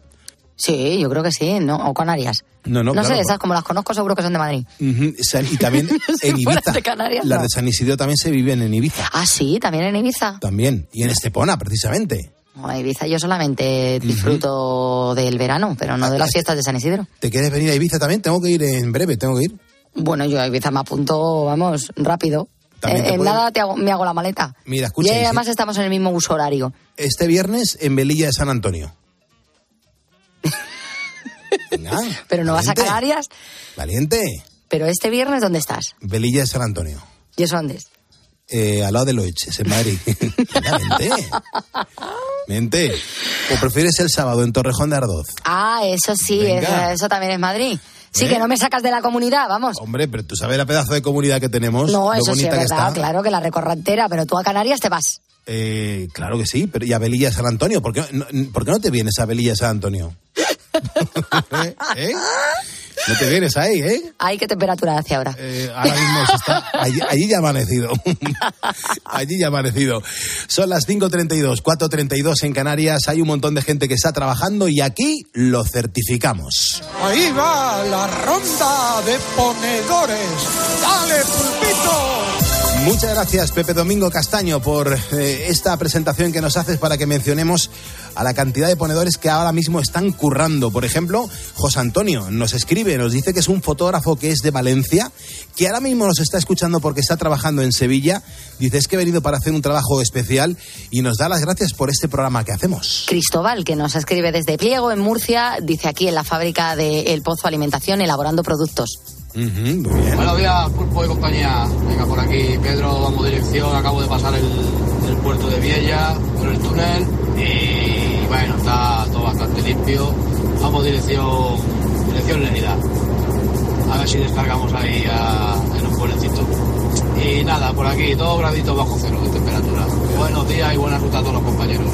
Sí, yo creo que sí, ¿no? O Canarias. No, no, No, claro, sé, esas como las conozco seguro que son de Madrid. Y también *laughs* en Ibiza. de Canarias, las no. de San Isidro también se viven en Ibiza. Ah, sí, también en Ibiza. También. Y en Estepona, precisamente. No, en Ibiza yo solamente disfruto del verano, pero no de las fiestas de San Isidro. ¿Te quieres venir a Ibiza también? Tengo que ir en breve, tengo que ir. Bueno, yo a Ibiza me apunto, vamos, rápido. También En, nada te hago- me hago la maleta. Mira, escucha. y y además estamos en el mismo uso horario. Este viernes en Velilla de San Antonio. Venga, Pero no vas a Canarias. Valiente. Pero este viernes, ¿dónde estás? Velilla de San Antonio. ¿Y eso dónde es? Eh, al lado de Loeches, en Madrid. *laughs* Vente. Vente. ¿O prefieres el sábado en Torrejón de Ardoz? Ah, eso sí, eso, eso también es Madrid. Sí, ¿Eh? que no me sacas de la comunidad, vamos. Hombre, pero tú sabes la pedazo de comunidad que tenemos. No, lo eso sí es bonita que verdad, está. claro que la recorro entera, pero tú a Canarias te vas. Eh, claro que sí, pero y a Velilla de San Antonio. ¿Por qué no, por qué no te vienes a Velilla de San Antonio? *laughs* ¿Eh? No te vienes ahí, ¿eh? Ay, ¿qué temperatura hace ahora? Eh, ahora mismo se está, allí, allí ya ha amanecido. *laughs* allí ya ha amanecido. Son las 5.32, 4.32 en Canarias. Hay un montón de gente que está trabajando y aquí lo certificamos. Ahí va la ronda de ponedores. ¡Dale, pulpito! Muchas gracias, Pepe Domingo Castaño, por eh, esta presentación que nos haces para que mencionemos a la cantidad de ponedores que ahora mismo están currando. Por ejemplo, José Antonio nos escribe, nos dice que es un fotógrafo que es de Valencia, que ahora mismo nos está escuchando porque está trabajando en Sevilla. Dice, es que he venido para hacer un trabajo especial y nos da las gracias por este programa que hacemos. Cristóbal, que nos escribe desde Pliego, en Murcia, dice aquí en la fábrica de El Pozo Alimentación, elaborando productos. Muy bien. Buenos días, Pulpo y compañía. Venga, por aquí, Pedro, vamos dirección. Acabo de pasar el, el puerto de Viella por el túnel y bueno, está todo bastante limpio. Vamos dirección, dirección Lérida. A ver si descargamos ahí a- en un pueblecito. Y nada, por aquí, todo gradito bajo cero de temperatura. Buenos días y buena ruta a todos los compañeros.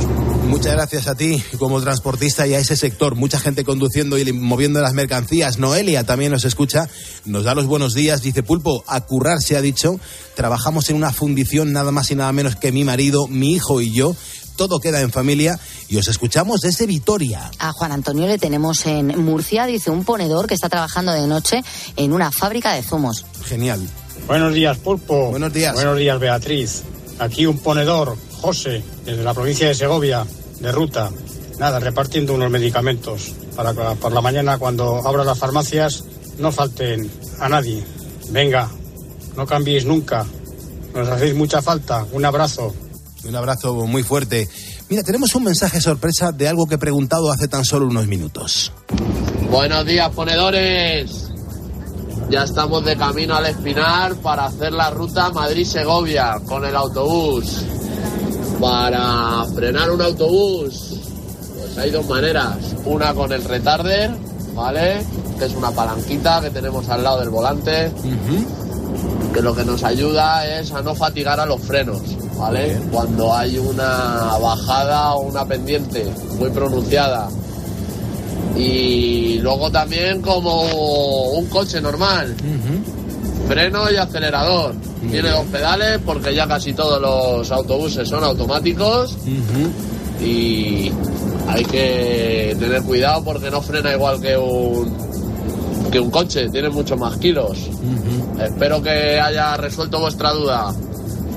Muchas gracias a ti como transportista y a ese sector. Mucha gente conduciendo y moviendo las mercancías. Noelia también nos escucha, nos da los buenos días. Dice Pulpo, a currar se ha dicho. Trabajamos en una fundición nada más y nada menos que mi marido, mi hijo y yo. Todo queda en familia y os escuchamos desde Vitoria. A Juan Antonio le tenemos en Murcia, dice un ponedor que está trabajando de noche en una fábrica de zumos. Genial. Buenos días, Pulpo. Buenos días. Buenos días, Beatriz. Aquí un ponedor, José, desde la provincia de Segovia, de ruta. Nada, repartiendo unos medicamentos para que por la mañana, cuando abran las farmacias, no falten a nadie. Venga, no cambiéis nunca. Nos hacéis mucha falta. Un abrazo. Un abrazo muy fuerte. Mira, tenemos un mensaje sorpresa de algo que he preguntado hace tan solo unos minutos. Buenos días, ponedores. Ya estamos de camino al Espinar para hacer la ruta Madrid-Segovia con el autobús. Para frenar un autobús, pues hay dos maneras. Una con el retarder, ¿vale? Que es una palanquita que tenemos al lado del volante. Que lo que nos ayuda es a no fatigar a los frenos, ¿vale? Cuando hay una bajada o una pendiente muy pronunciada y luego también como un coche normal. Freno y acelerador. Tiene dos pedales porque ya casi todos los autobuses son automáticos y hay que tener cuidado porque no frena igual que un que un coche, tiene muchos más kilos. Espero que haya resuelto vuestra duda.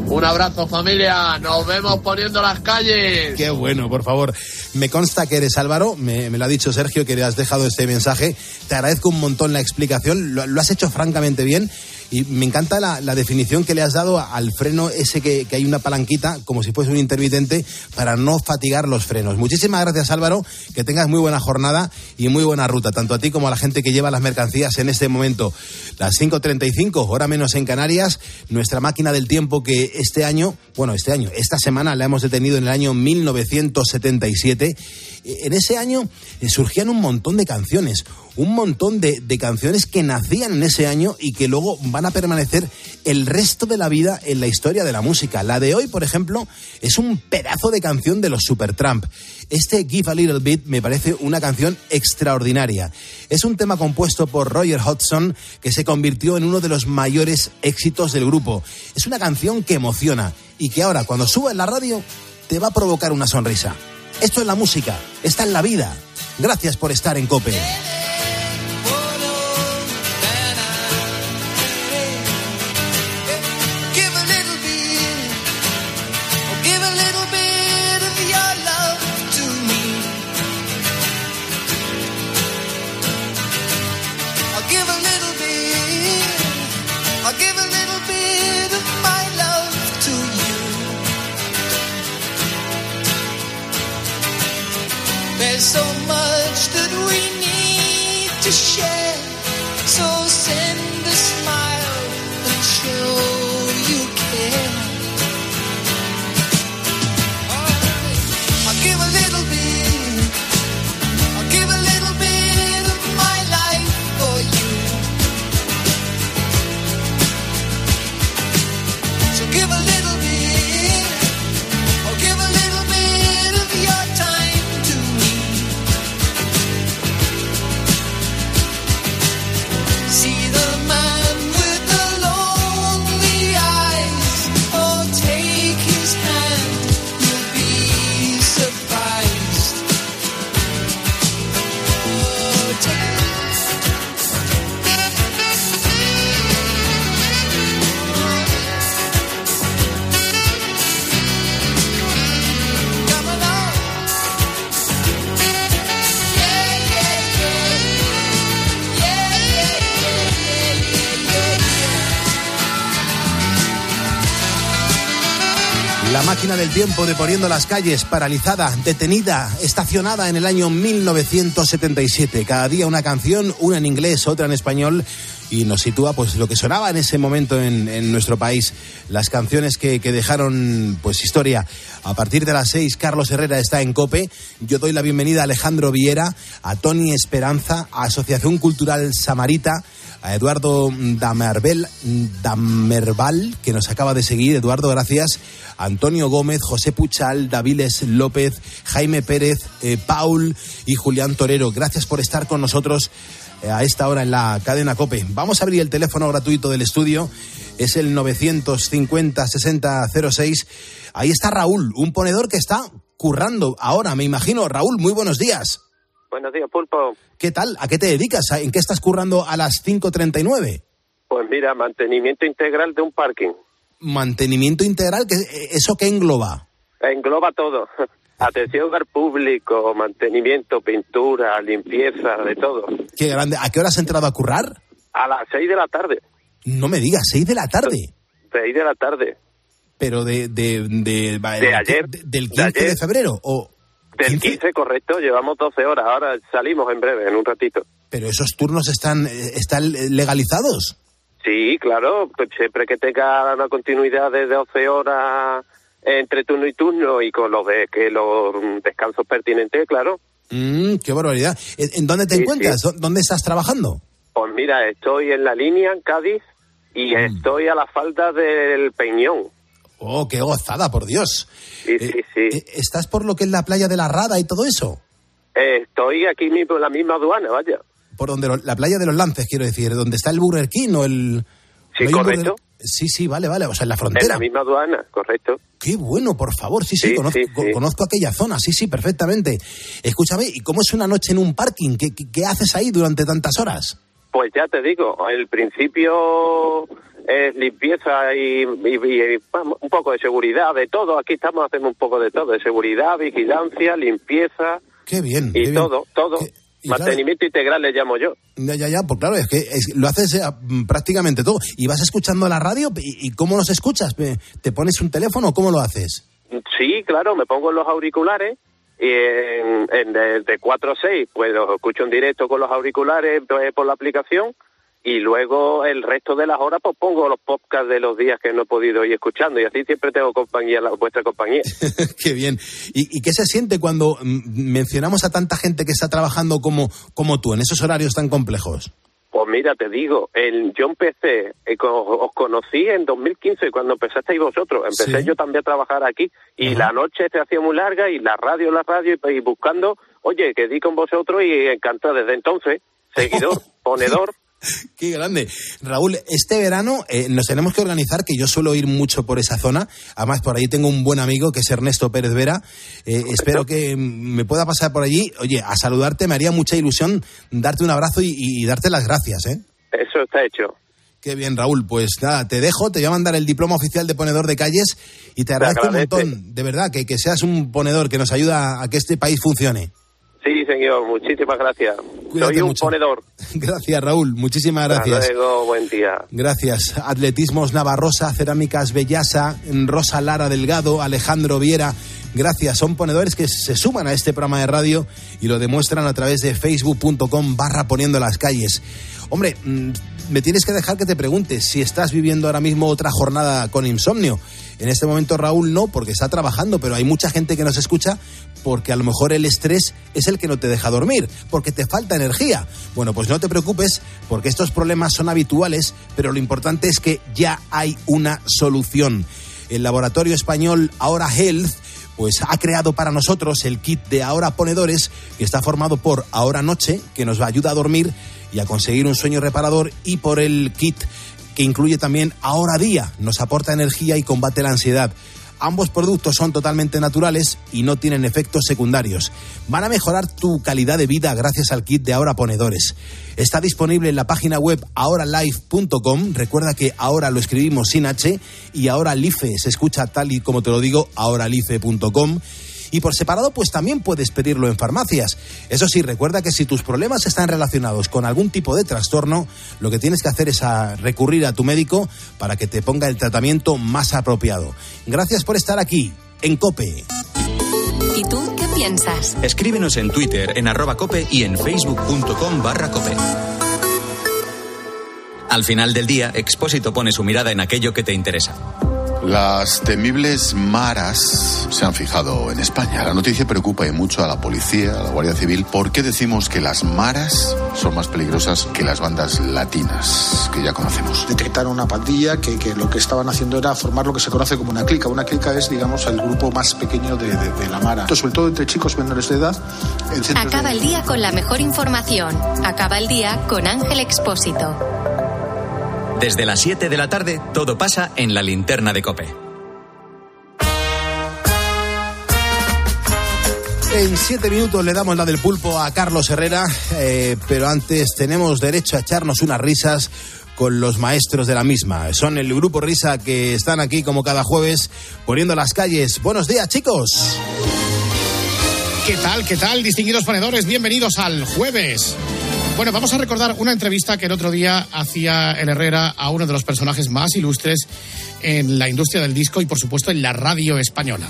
Un abrazo familia, nos vemos poniendo las calles. Qué bueno, por favor. Me consta que eres Álvaro, me, me lo ha dicho Sergio que le has dejado este mensaje. Te agradezco un montón la explicación, lo, lo has hecho francamente bien Y me encanta la, la definición que le has dado al freno ese que, que hay una palanquita, como si fuese un intermitente, para no fatigar los frenos. Muchísimas gracias Álvaro, que tengas muy buena jornada y muy buena ruta, tanto a ti como a la gente que lleva las mercancías en este momento. Las 5.35, hora menos en Canarias, nuestra máquina del tiempo que este año, bueno, este año, esta semana la hemos detenido en el año 1977. En ese año eh, surgían un montón de canciones, un montón de, de canciones que nacían en ese año y que luego van a permanecer el resto de la vida en la historia de la música. La de hoy, por ejemplo, es un pedazo de canción de los Supertramp. Este Give a Little Bit me parece una canción extraordinaria. Es un tema compuesto por Roger Hodgson que se convirtió en uno de los mayores éxitos del grupo. Es una canción que emociona y que ahora cuando suba en la radio te va a provocar una sonrisa. Esto es la música, esta es la vida. Gracias por estar en Cope. To share, tiempo de Poniendo las calles, paralizada, detenida, estacionada en el año 1977. Cada día una canción, una en inglés, otra en español, y nos sitúa pues lo que sonaba en ese momento en, nuestro país. Las canciones que, que dejaron pues historia. A partir de las seis, Carlos Herrera está en COPE. Yo doy la bienvenida a Alejandro Viera, a Tony Esperanza, a Asociación Cultural Samarita, a Eduardo Damervel, Damerval, que nos acaba de seguir. Eduardo, gracias. Antonio Gómez, José Puchal, Daviles López, Jaime Pérez, eh, Paul y Julián Torero. Gracias por estar con nosotros eh, a esta hora en la cadena Cope. Vamos a abrir el teléfono gratuito del estudio. Es el 950-6006. Ahí está Raúl, un ponedor que está currando ahora, me imagino. Raúl, muy buenos días. Buenos días, Pulpo. ¿Qué tal? ¿A qué te dedicas? ¿En qué estás currando a las 5.39? Pues mira, mantenimiento integral de un parking. Mantenimiento integral, ¿qué- ¿eso qué engloba? Engloba todo. *laughs* Atención al público, mantenimiento, pintura, limpieza, de todo. Qué grande. ¿A qué hora has entrado a currar? A las seis de la tarde. No me digas, 6 de la tarde. Seis de la tarde. Pero de... De, de, De ayer. de- del De 15 de, febrero. O, Del 15, correcto, llevamos 12 horas. Ahora salimos en breve, en un ratito. pero esos turnos están, eh, están legalizados. Sí, claro, pues siempre que tenga una continuidad de 12 horas entre turno y turno y con los de que los descansos pertinentes, claro. Mm, qué barbaridad. ¿En, dónde te Sí, encuentras? sí. ¿Dó- ¿Dónde estás trabajando? Pues mira, estoy en la línea en Cádiz y estoy a la falda del Peñón. Oh, qué gozada, por Dios. Sí, sí, sí. Eh, ¿Estás por lo que es la playa de la Rada y todo eso? Eh, estoy aquí mismo en la misma aduana, vaya. Por donde lo- la playa de los Lances, quiero decir, donde está el Burger King o el... Sí, ¿no hay un correcto. Burger- Sí, sí, vale, vale, o sea, en la En frontera. la misma aduana, correcto. Qué bueno, por favor, sí, sí, Sí, conozco, sí, sí. conozco aquella zona, sí, sí, perfectamente. Escúchame, ¿y cómo es una noche en un parking? ¿Qué, qué- qué haces ahí durante tantas horas? Pues ya te digo, el principio es limpieza y, y- y, vamos, un poco de seguridad, de todo. Aquí estamos haciendo un poco de todo, de seguridad, vigilancia, limpieza Qué bien. y qué bien. todo, todo. Mantenimiento integral le llamo yo. Ya, ya, ya, pues claro, es que es- lo haces eh, mm, prácticamente todo. ¿Y vas escuchando la radio? ¿Y, y cómo nos escuchas? ¿Me- ¿Te pones un teléfono o cómo lo haces? Sí, claro, me pongo los auriculares y en, en de, de 4 a 6 pues los escucho en directo con los auriculares pues, por la aplicación y luego el resto de las horas pues pongo los podcasts de los días que no he podido ir escuchando y así siempre tengo compañía, la, vuestra compañía. *laughs* Qué bien. ¿Y, y qué se siente cuando mm, mencionamos a tanta gente que está trabajando como, como tú en esos horarios tan complejos? Pues mira, te digo, el, yo empecé, eh, os conocí en 2015 cuando empezasteis vosotros. Empecé Sí. yo también a trabajar aquí y la noche se hacía muy larga y la radio, la radio y, y buscando, oye, que di con vosotros y encantado desde entonces, *laughs* seguidor, ponedor. Qué grande. Raúl, este verano eh, nos tenemos que organizar, que yo suelo ir mucho por esa zona. Además, por ahí tengo un buen amigo que es Ernesto Pérez Vera. Eh, espero que me pueda pasar por allí. Oye, a saludarte me haría mucha ilusión darte un abrazo y, y darte las gracias, ¿eh? Eso está hecho. Qué bien, Raúl. Pues nada, te dejo, te voy a mandar el diploma oficial de ponedor de calles y te agradezco un montón, de verdad, que, que seas un ponedor que nos ayuda a que este país funcione. Sí, señor, muchísimas gracias. Cuídate Soy un mucho. ponedor. *laughs* Gracias, Raúl. Muchísimas gracias. Hasta luego, buen día. Gracias. Atletismos Navarrosa, Cerámicas Bellasa, Rosa Lara Delgado, Alejandro Viera. Gracias. Son ponedores que se suman a este programa de radio y lo demuestran a través de facebook.com barra poniendo las calles. Hombre, mm, me tienes que dejar que te preguntes si estás viviendo ahora mismo otra jornada con insomnio. En este momento Raúl no, porque está trabajando, pero hay mucha gente que nos escucha porque a lo mejor el estrés es el que no te deja dormir, porque te falta energía. Bueno, pues no te preocupes, porque estos problemas son habituales, pero lo importante es que ya hay una solución. El laboratorio español Ahora Health pues ha creado para nosotros el kit de Ahora Ponedores, que está formado por Ahora Noche, que nos va a ayudar a dormir y a conseguir un sueño reparador, y por el kit que incluye también Ahora Día, nos aporta energía y combate la ansiedad. Ambos productos son totalmente naturales y no tienen efectos secundarios. Van a mejorar tu calidad de vida gracias al kit de Ahora Ponedores. Está disponible en la página web ahoralife.com. Recuerda que ahora lo escribimos sin H y ahora Life se escucha tal y como te lo digo, ahoralife.com. Y por separado, pues también puedes pedirlo en farmacias. Eso sí, recuerda que si tus problemas están relacionados con algún tipo de trastorno, lo que tienes que hacer es a recurrir a tu médico para que te ponga el tratamiento más apropiado. Gracias por estar aquí, en COPE. ¿Y tú qué piensas? Escríbenos en Twitter en arroba cope y en facebook.com barra cope. Al final del día, Expósito pone su mirada en aquello que te interesa. Las temibles maras se han fijado en España. La noticia preocupa y mucho a la policía, a la Guardia Civil. ¿Por qué decimos que las maras son más peligrosas que las bandas latinas que ya conocemos? detectaron una pandilla que, que lo que estaban haciendo era formar lo que se conoce como una clica. Una clica es, digamos, el grupo más pequeño de, de- de la Mara. Sobre todo entre chicos menores de edad. Acaba de- el día con la mejor información. Acaba el día con Ángel Expósito. Desde las 7 de la tarde, todo pasa en la linterna de cope. En siete minutos le damos la del pulpo a Carlos Herrera, eh, pero antes tenemos derecho a echarnos unas risas con los maestros de la misma. Son el grupo Risa que están aquí como cada jueves poniendo las calles. Buenos días, chicos. ¿Qué tal? ¿Qué tal, distinguidos ponedores? Bienvenidos al jueves. Bueno, vamos a recordar una entrevista que el otro día hacía el Herrera a uno de los personajes más ilustres en la industria del disco y, por supuesto, en la radio española.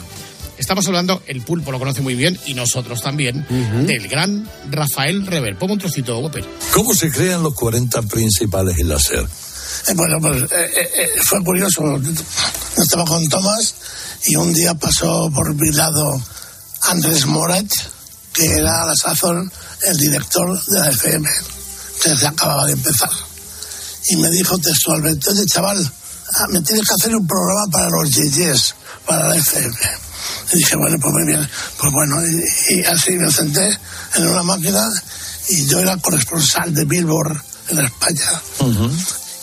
Estamos hablando, el pulpo lo conoce muy bien y nosotros también, del gran Rafael Rever. Pongo un trocito, Whopper. ¿Cómo se crean los 40 principales en la SER? Eh, Bueno, pues eh, eh, eh, fue curioso. Yo estaba con Tomás y un día pasó por mi lado Andrés Moret, que era a la sazón el director de la FM, que se acababa de empezar. Y me dijo textualmente, oye chaval, ah, me tienes que hacer un programa para los yeyes, para la FM. Y dije, bueno, pues muy bien. Pues bueno, y, y así me senté en una máquina y yo era corresponsal de Billboard en España.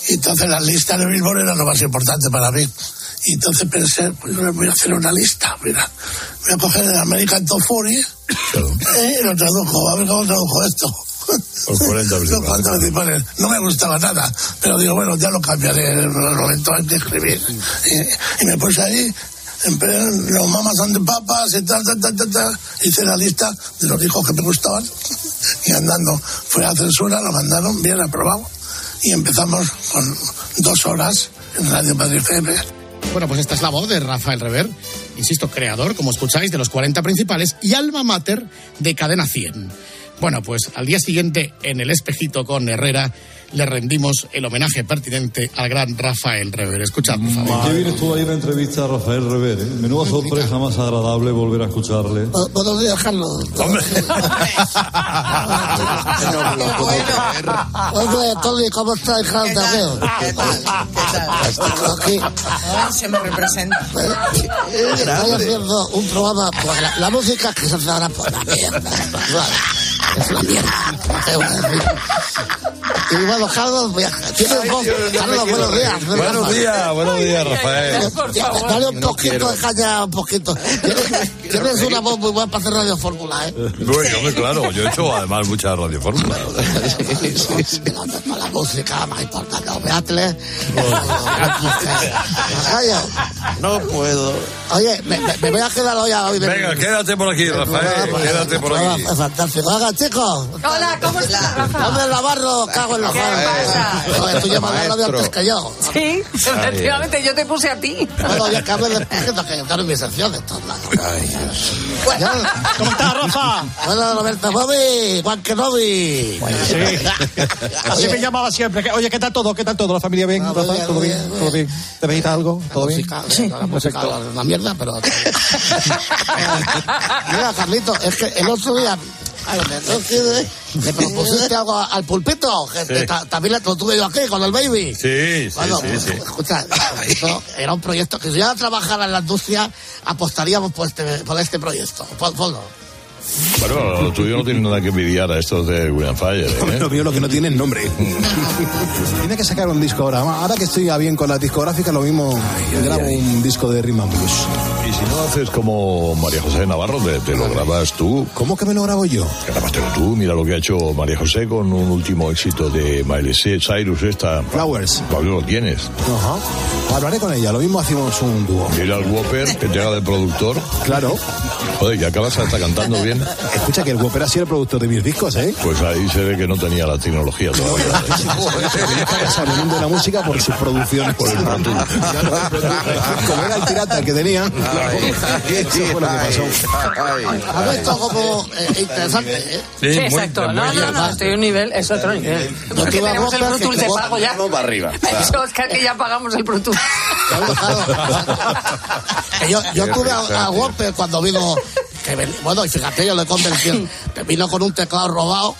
Y entonces la lista de Billboard era lo más importante para mí. Y entonces pensé, pues yo voy a hacer una lista, mira. Voy a coger el American Top 40 eh, y lo tradujo, a ver cómo tradujo esto. Los 40 Los 40 principales. No me gustaba nada, pero digo, bueno, ya lo cambiaré en el momento de escribir. Y, y me puse ahí los mamas son de papas y tal, tal, tal, tal, tal. Hice la lista de los hijos que me gustaban y andando fue a censura, lo mandaron, bien aprobado y empezamos con dos horas en Radio Madrid FM. Bueno, pues esta es la voz de Rafael Rever, insisto, creador, como escucháis, de los 40 principales y alma mater de Cadena 100. Bueno, pues al día siguiente, en el espejito con Herrera, le rendimos el homenaje pertinente al gran Rafael Rever. Escuchad, por favor. Qué bien estuvo ahí la entrevista a Rafael Rever. ¿eh? Menuda sorpresa más agradable volver a escucharle. Bu- Buenos días, Carlos. Oye, Tony, ¿cómo está el Carlos Tadeo? Aquí. Se me representa. *laughs* Estoy haciendo un programa la música que se hace ahora por la mierda. Y bueno, Carlos, voy a- tienes voz. Carlos, buenos días. Buenos días, buenos días, Rafael. Dale un poquito de caña, un poquito. Tienes, tienes una voz muy buena para hacer Radio Fórmula, ¿eh? Bueno, claro, yo he hecho además mucha radio fórmula. *laughs* Para la música más importante, Beatle. No puedo. Oye, me, voy a quedar hoy a hoy. Venga, quédate por aquí, Rafael, quédate por aquí. Fantástico. Haga, chicos. Hola, ¿cómo estás, Rafa? Hombre, Navarro, cago en los ¿Qué pasa? Joder, tú llevas la radio antes que yo. Sí, efectivamente, yo te puse a ti. Bueno, ya que hable de que yo en mi sección de todos lados. ¿Cómo estás, Rafa? Hola, Roberto Bobby, Juan Kenobi. Sí. Así me llamaba siempre. Oye, ¿qué tal todo? ¿Qué tal todo? ¿La familia bien? Ah, Rafa? ¿Todo bien? bien, ¿Todo bien? ¿Te necesitas algo? ¿Todo bien? Sí, la música es una mierda, pero. *laughs* Mira, Carlito, es que el otro día. Le propusiste algo al pulpito, ta- también lo tuve yo aquí con el baby. Sí, sí, Bueno, sí, pues, sí. escucha, esto era un proyecto que si yo trabajara en la industria, apostaríamos por este, por este proyecto. Pon- Ponlo. Bueno, lo tuyo no tiene nada que envidiar a estos de William Fire, ¿eh? Lo mío lo que no tiene es nombre. *laughs* Tiene que sacar un disco ahora. Ahora que estoy a bien con las discográficas, lo mismo grabo un disco de Rhythm and Blues. Y si no haces como María José Navarro, te, te lo grabas tú. ¿Cómo que me lo grabo yo? Grabátelo tú, mira lo que ha hecho María José con un último éxito de Miley Cyrus, esta. Flowers. Pablo, lo tienes. Ajá. Hablaré con ella, lo mismo hacemos un dúo. Dile al Whopper que te haga de productor. Claro. Joder, que acabas hasta cantando bien. *laughs* Escucha que el Whopper ha sido el productor de mis discos, ¿eh? Pues ahí se ve que no tenía la tecnología todavía. En el mundo de la música por sus producciones. Por el Como era el pirata que tenía. Eso fue lo que pasó. ¿Has visto como eh, interesante, eh? Sí, exacto. No, no, no, estoy a un nivel, es otro nivel. Yo Porque a tenemos el Pro Tools de pago ya. Para arriba. *laughs* Eso, Oscar, que ya pagamos el Pro Tools. *laughs* Yo, yo tuve a, a Whopper cuando vino, que ven- bueno, y fíjate, yo le convencí, *laughs* que vino con un teclado robado,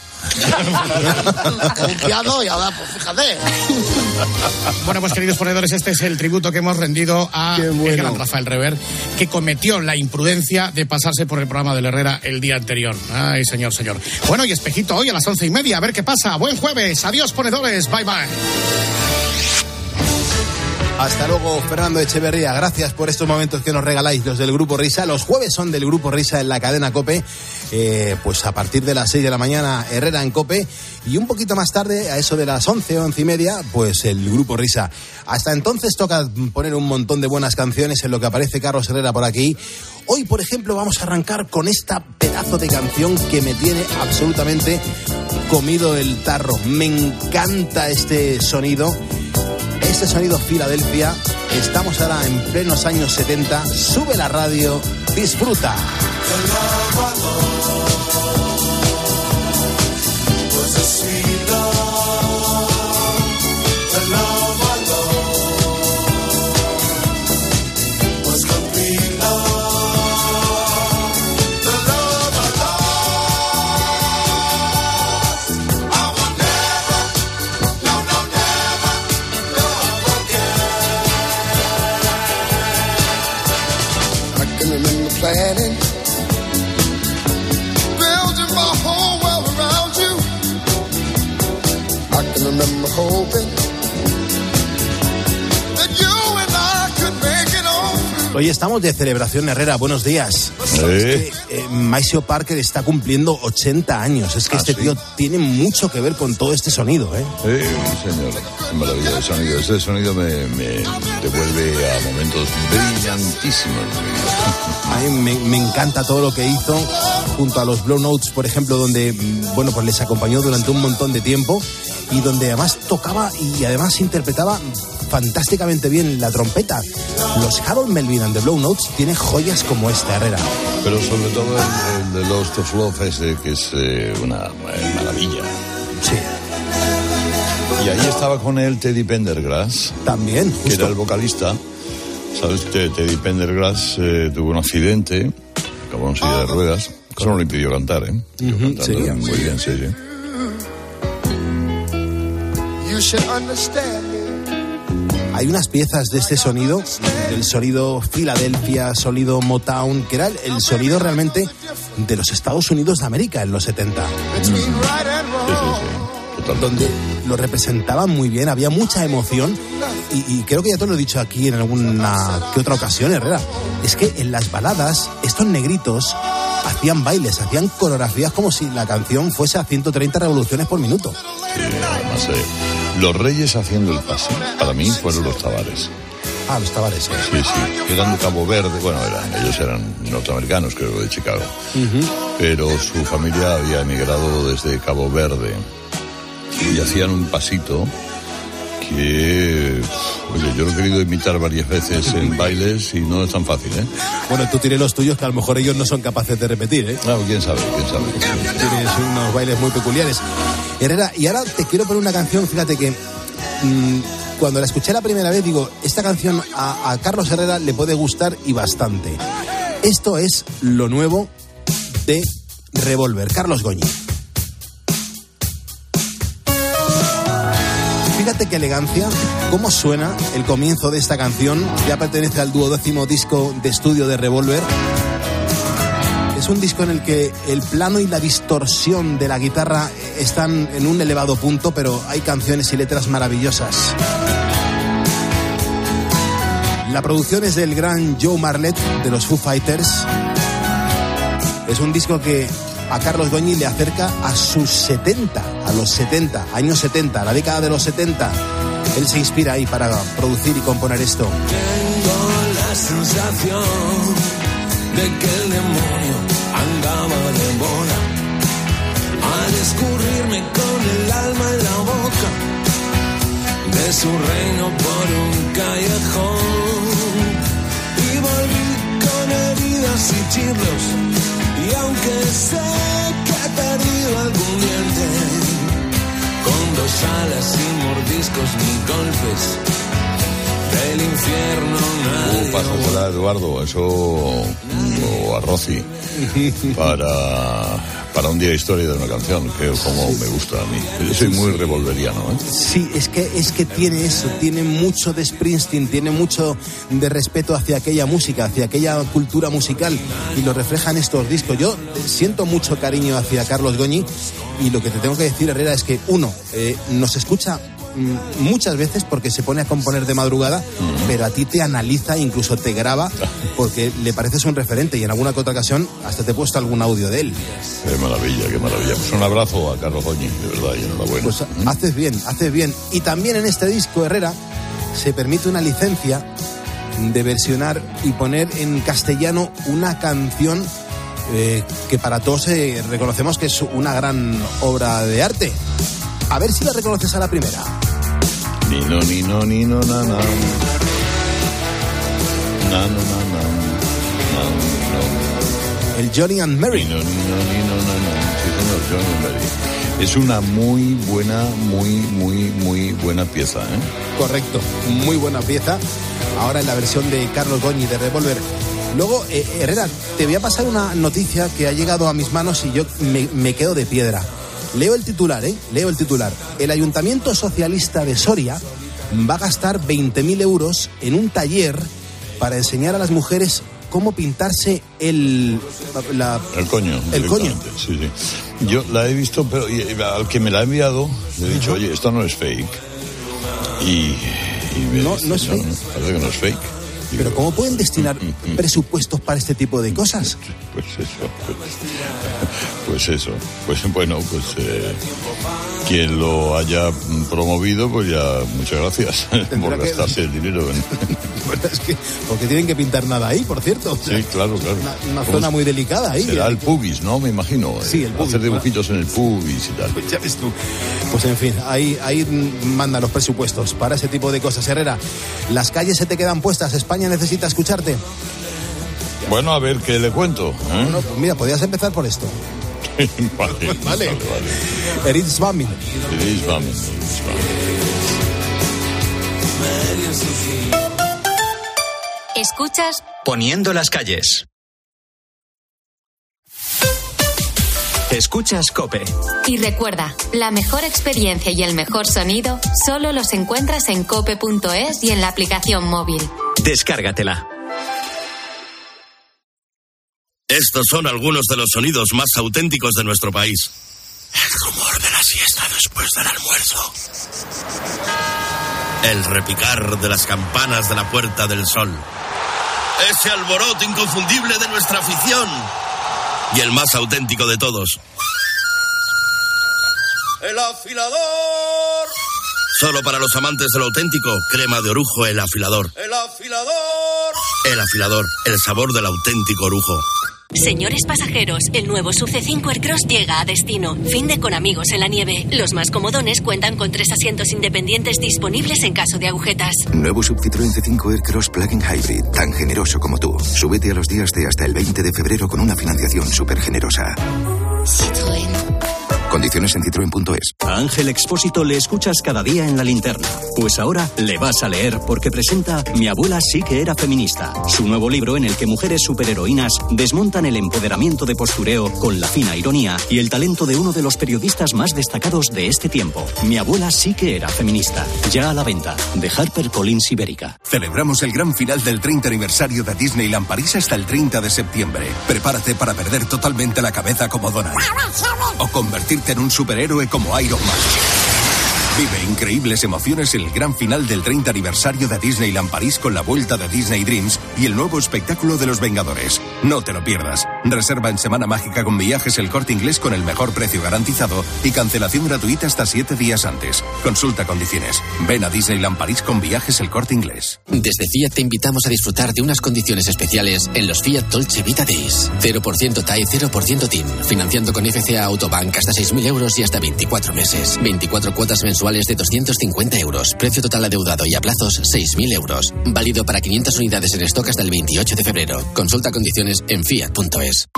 con *laughs* un piano, y ahora, pues fíjate. Bueno, pues queridos ponedores, este es el tributo que hemos rendido a el gran Rafael Rever, que cometió la imprudencia de pasarse por el programa del Herrera el día anterior. Ay, señor, señor. Bueno, y espejito hoy a las once y media, a ver qué pasa. Buen jueves, adiós ponedores, bye bye. Hasta luego, Fernando Echeverría. Gracias por estos momentos que nos regaláis los del Grupo Risa. Los jueves son del Grupo Risa en la cadena Cope. Eh, pues a partir de las 6 de la mañana, Herrera en Cope. Y un poquito más tarde, a eso de las 11, 11 y media, pues el Grupo Risa. Hasta entonces toca poner un montón de buenas canciones en lo que aparece Carlos Herrera por aquí. Hoy, por ejemplo, vamos a arrancar con esta pedazo de canción que me tiene absolutamente comido el tarro. Me encanta este sonido. Este sonido Filadelfia, estamos ahora en plenos años 70, sube la radio, disfruta. Planning, Hoy estamos de celebración, Herrera. Buenos días. Eh. Es que, eh, Parker está cumpliendo 80 años. Es que Ah, este ¿sí? tío tiene mucho que ver con todo este sonido, ¿eh? Sí, señor, maravilla de sonido. Ese sonido me, me devuelve a momentos brillantísimos. A mí me, me encanta todo lo que hizo junto a los Blow Notes, por ejemplo, donde, mm, bueno, pues les acompañó durante un montón de tiempo y donde además tocaba y además interpretaba fantásticamente bien la trompeta. Los Harold Melvin and the Blow Notes tienen joyas como esta, Herrera. Pero sobre todo el, de Lost of Love que es eh, una eh, maravilla. Sí. Y ahí estaba con él Teddy Pendergrass. También, Que era el vocalista. ¿Sabes? Te- Teddy Pendergrass eh, tuvo un accidente, acabó en silla de ruedas. Eso no le impidió cantar, ¿eh? Ujú, cantando seguía. muy bien, sí, sí. Hay unas piezas de este sonido, del sonido Philadelphia, sonido Motown, que era el, el sonido realmente de los Estados Unidos de América en los 70. Donde lo representaban muy bien, había mucha emoción y, y creo que ya te lo he dicho aquí en alguna que otra ocasión, Herrera. Es que en las baladas, estos negritos hacían bailes, hacían coreografías como si la canción fuese a 130 revoluciones por minuto. Sí, además, eh, los reyes haciendo el pase, para mí fueron los Tavares. Ah, los Tavares. Sí, sí, eran de Cabo Verde, bueno, eran, ellos eran norteamericanos, creo, de Chicago. Pero su familia había emigrado desde Cabo Verde y hacían un pasito que, oye, yo lo he querido imitar varias veces en *laughs* bailes y no es tan fácil, ¿eh? Bueno, tú tienes los tuyos que a lo mejor ellos no son capaces de repetir, ¿eh? Claro, quién sabe, quién sabe. Tienes unos bailes muy peculiares. Herrera, y ahora te quiero poner una canción, fíjate que mm, cuando la escuché la primera vez digo, esta canción a, a Carlos Herrera le puede gustar y bastante. Esto es lo nuevo de Revolver, Carlos Goñi. Fíjate qué elegancia, cómo suena el comienzo de esta canción. Ya pertenece al duodécimo disco de estudio de Revolver. Es un disco en el que el plano y la distorsión de la guitarra están en un elevado punto, pero hay canciones y letras maravillosas. La producción es del gran Joe Marlett de los Foo Fighters. Es un disco que a Carlos Goñi le acerca a sus 70, a los 70, años 70, la década de los 70. Él se inspira ahí para producir y componer esto. Tengo la sensación de que el demonio andaba de boda al escurrirme con el alma en la boca de su reino por un callejón. Y volví con heridas y chirlos y aunque sé que he perdido algún diente con dos alas y mordiscos ni golpes del infierno nadie Tú pásatela, Eduardo, eso o a Rosy *laughs* para, para un día de historia de una canción, que como me gusta a mí. Yo soy muy revolveriano, ¿eh? Sí, es que, es que tiene eso, tiene mucho de Springsteen, tiene mucho de respeto hacia aquella música, hacia aquella cultura musical y lo reflejan estos discos. Yo siento mucho cariño hacia Carlos Goñi y lo que te tengo que decir, Herrera, es que uno, eh, nos escucha muchas veces porque se pone a componer de madrugada, pero a ti te analiza, incluso te graba, porque le pareces un referente y en alguna que otra ocasión hasta te he puesto algún audio de él. Qué maravilla, qué maravilla. Pues un abrazo a Carlos Goñi, de verdad, y enhorabuena. Pues haces bien, haces bien. Y también en este disco, Herrera, se permite una licencia de versionar y poner en castellano una canción eh, que para todos eh, reconocemos que es una gran obra de arte. A ver si la reconoces a la primera. Ni no, ni no, ni no, na, na. Na, no, na, na. Na. El Johnny and Mary. Ni no, ni no, ni no, na, na. Sí, señor, Johnny and Mary. Es una muy buena, muy, muy, muy buena pieza, ¿eh? Correcto, muy buena pieza. Ahora en la versión de Carlos Goñi de Revolver. Luego, eh, Herrera, te voy a pasar una noticia que ha llegado a mis manos y yo me, me quedo de piedra. Leo el titular, ¿eh? Leo el titular. El Ayuntamiento Socialista de Soria va a gastar 20.000 euros en un taller para enseñar a las mujeres cómo pintarse el... La, El coño. El coño. Sí, sí. Yo la he visto, pero al que me la ha enviado, le he dicho, oye, esto no es fake. Y. No, dice, no es fake. Parece que no es fake. Pero ¿cómo pueden destinar presupuestos para este tipo de cosas? Pues eso, pues, pues eso, pues bueno, pues eh, quien lo haya promovido, pues ya muchas gracias *laughs* por que- gastarse el dinero. en- *laughs* Bueno, es que, porque tienen que pintar nada ahí, por cierto. Sí, claro, claro. Una, una ¿Cómo zona muy delicada ahí. Será el pubis, ¿no? Me imagino. Sí, eh, el pubis, Hacer dibujitos en el pubis y tal. *laughs* Ya ves tú. Pues en fin, ahí, ahí manda los presupuestos para ese tipo de cosas. Herrera, las calles se te quedan puestas. España necesita escucharte. Bueno, a ver qué le cuento. ¿eh? No, pues mira, podías empezar por esto. *laughs* *laughs* vale, Vale. Svamin. Escuchas Poniendo las calles. Escuchas Cope. y recuerda, la mejor experiencia y el mejor sonido solo los encuentras en cope.es y en la aplicación móvil. Descárgatela. Estos son algunos de los sonidos más auténticos de nuestro país. El rumor de la siesta después del almuerzo. El repicar de las campanas de la Puerta del Sol. Ese alboroto inconfundible de nuestra afición. Y el más auténtico de todos. El afilador. Solo para los amantes del auténtico, crema de orujo, el afilador. El afilador. El afilador, el sabor del auténtico orujo. Señores pasajeros, el nuevo Sub C5 Aircross llega a destino. Fin de con amigos en la nieve. Los más comodones cuentan con tres asientos independientes disponibles en caso de agujetas. Nuevo Sub Citroën C5 Aircross Plug-in Hybrid, tan generoso como tú. Súbete a los días de hasta el 20 de febrero con una financiación súper generosa. Condiciones en citroen.es. A Ángel Expósito le escuchas cada día en la linterna. Pues ahora le vas a leer porque presenta Mi abuela sí que era feminista. Su nuevo libro en el que mujeres superheroínas desmontan el empoderamiento de postureo con la fina ironía y el talento de uno de los periodistas más destacados de este tiempo. Mi abuela sí que era feminista. Ya a la venta. De HarperCollins Ibérica. Celebramos el gran final del 30 aniversario de Disneyland París hasta el 30 de septiembre. Prepárate para perder totalmente la cabeza como Donald. O convertirte en un superhéroe como Iron Man. Vive increíbles emociones en el gran final del 30 aniversario de Disneyland París con la vuelta de Disney Dreams y el nuevo espectáculo de los Vengadores. No te lo pierdas. Reserva en Semana Mágica con viajes el corte inglés con el mejor precio garantizado y cancelación gratuita hasta siete días antes. Consulta condiciones. Ven a Disneyland París con viajes el corte inglés. Desde Fiat te invitamos a disfrutar de unas condiciones especiales en los Fiat Dolce Vita Days. 0% TAE, 0% TIN. Financiando con FCA Autobank hasta 6.000 euros y hasta 24 meses. 24 cuotas mensuales de 250 euros. Precio total adeudado y a plazos 6.000 euros. Válido para 500 unidades en stock hasta el 28 de febrero. Consulta condiciones en fiat.es.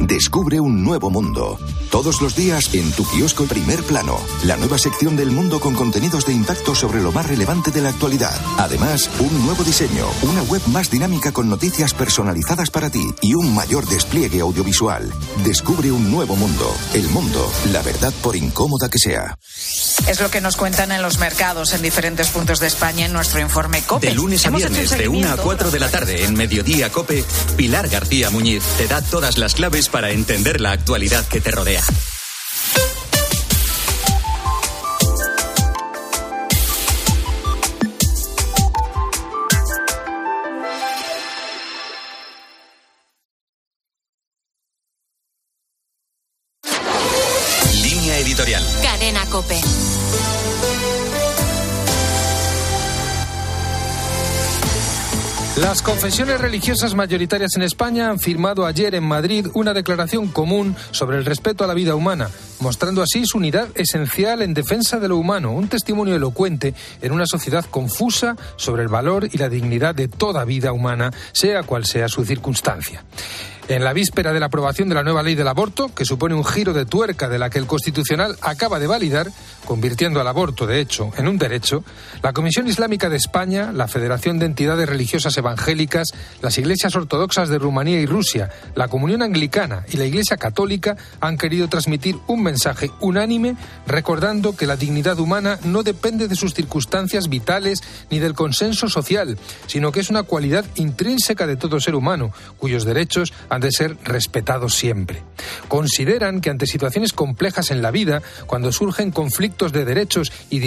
Descubre un nuevo mundo. Todos los días en tu kiosco Primer Plano, la nueva sección del mundo con contenidos de impacto sobre lo más relevante de la actualidad. Además, un nuevo diseño, una web más dinámica con noticias personalizadas para ti y un mayor despliegue audiovisual. Descubre un nuevo mundo. El mundo, la verdad por incómoda que sea. Es lo que nos cuentan en los mercados en diferentes puntos de España en nuestro informe COPE. De lunes a viernes, de 1 a seguimiento. 4 de la tarde, en Mediodía Cope, Pilar García Muñiz te da todas las claves para entender la actualidad que te rodea. Las confesiones religiosas mayoritarias en España han firmado ayer en Madrid una declaración común sobre el respeto a la vida humana, mostrando así su unidad esencial en defensa de lo humano, un testimonio elocuente en una sociedad confusa sobre el valor y la dignidad de toda vida humana, sea cual sea su circunstancia. En la víspera de la aprobación de la nueva ley del aborto, que supone un giro de tuerca de la que el Constitucional acaba de validar, convirtiendo al aborto, de hecho, en un derecho, la Comisión Islámica de España, la Federación de Entidades Religiosas Evangélicas, las iglesias ortodoxas de Rumanía y Rusia, la Comunión Anglicana y la Iglesia Católica han querido transmitir un mensaje unánime recordando que la dignidad humana no depende de sus circunstancias vitales ni del consenso social, sino que es una cualidad intrínseca de todo ser humano, cuyos derechos han de ser respetados siempre. Consideran que ante situaciones complejas en la vida, cuando surgen conflictos de derechos y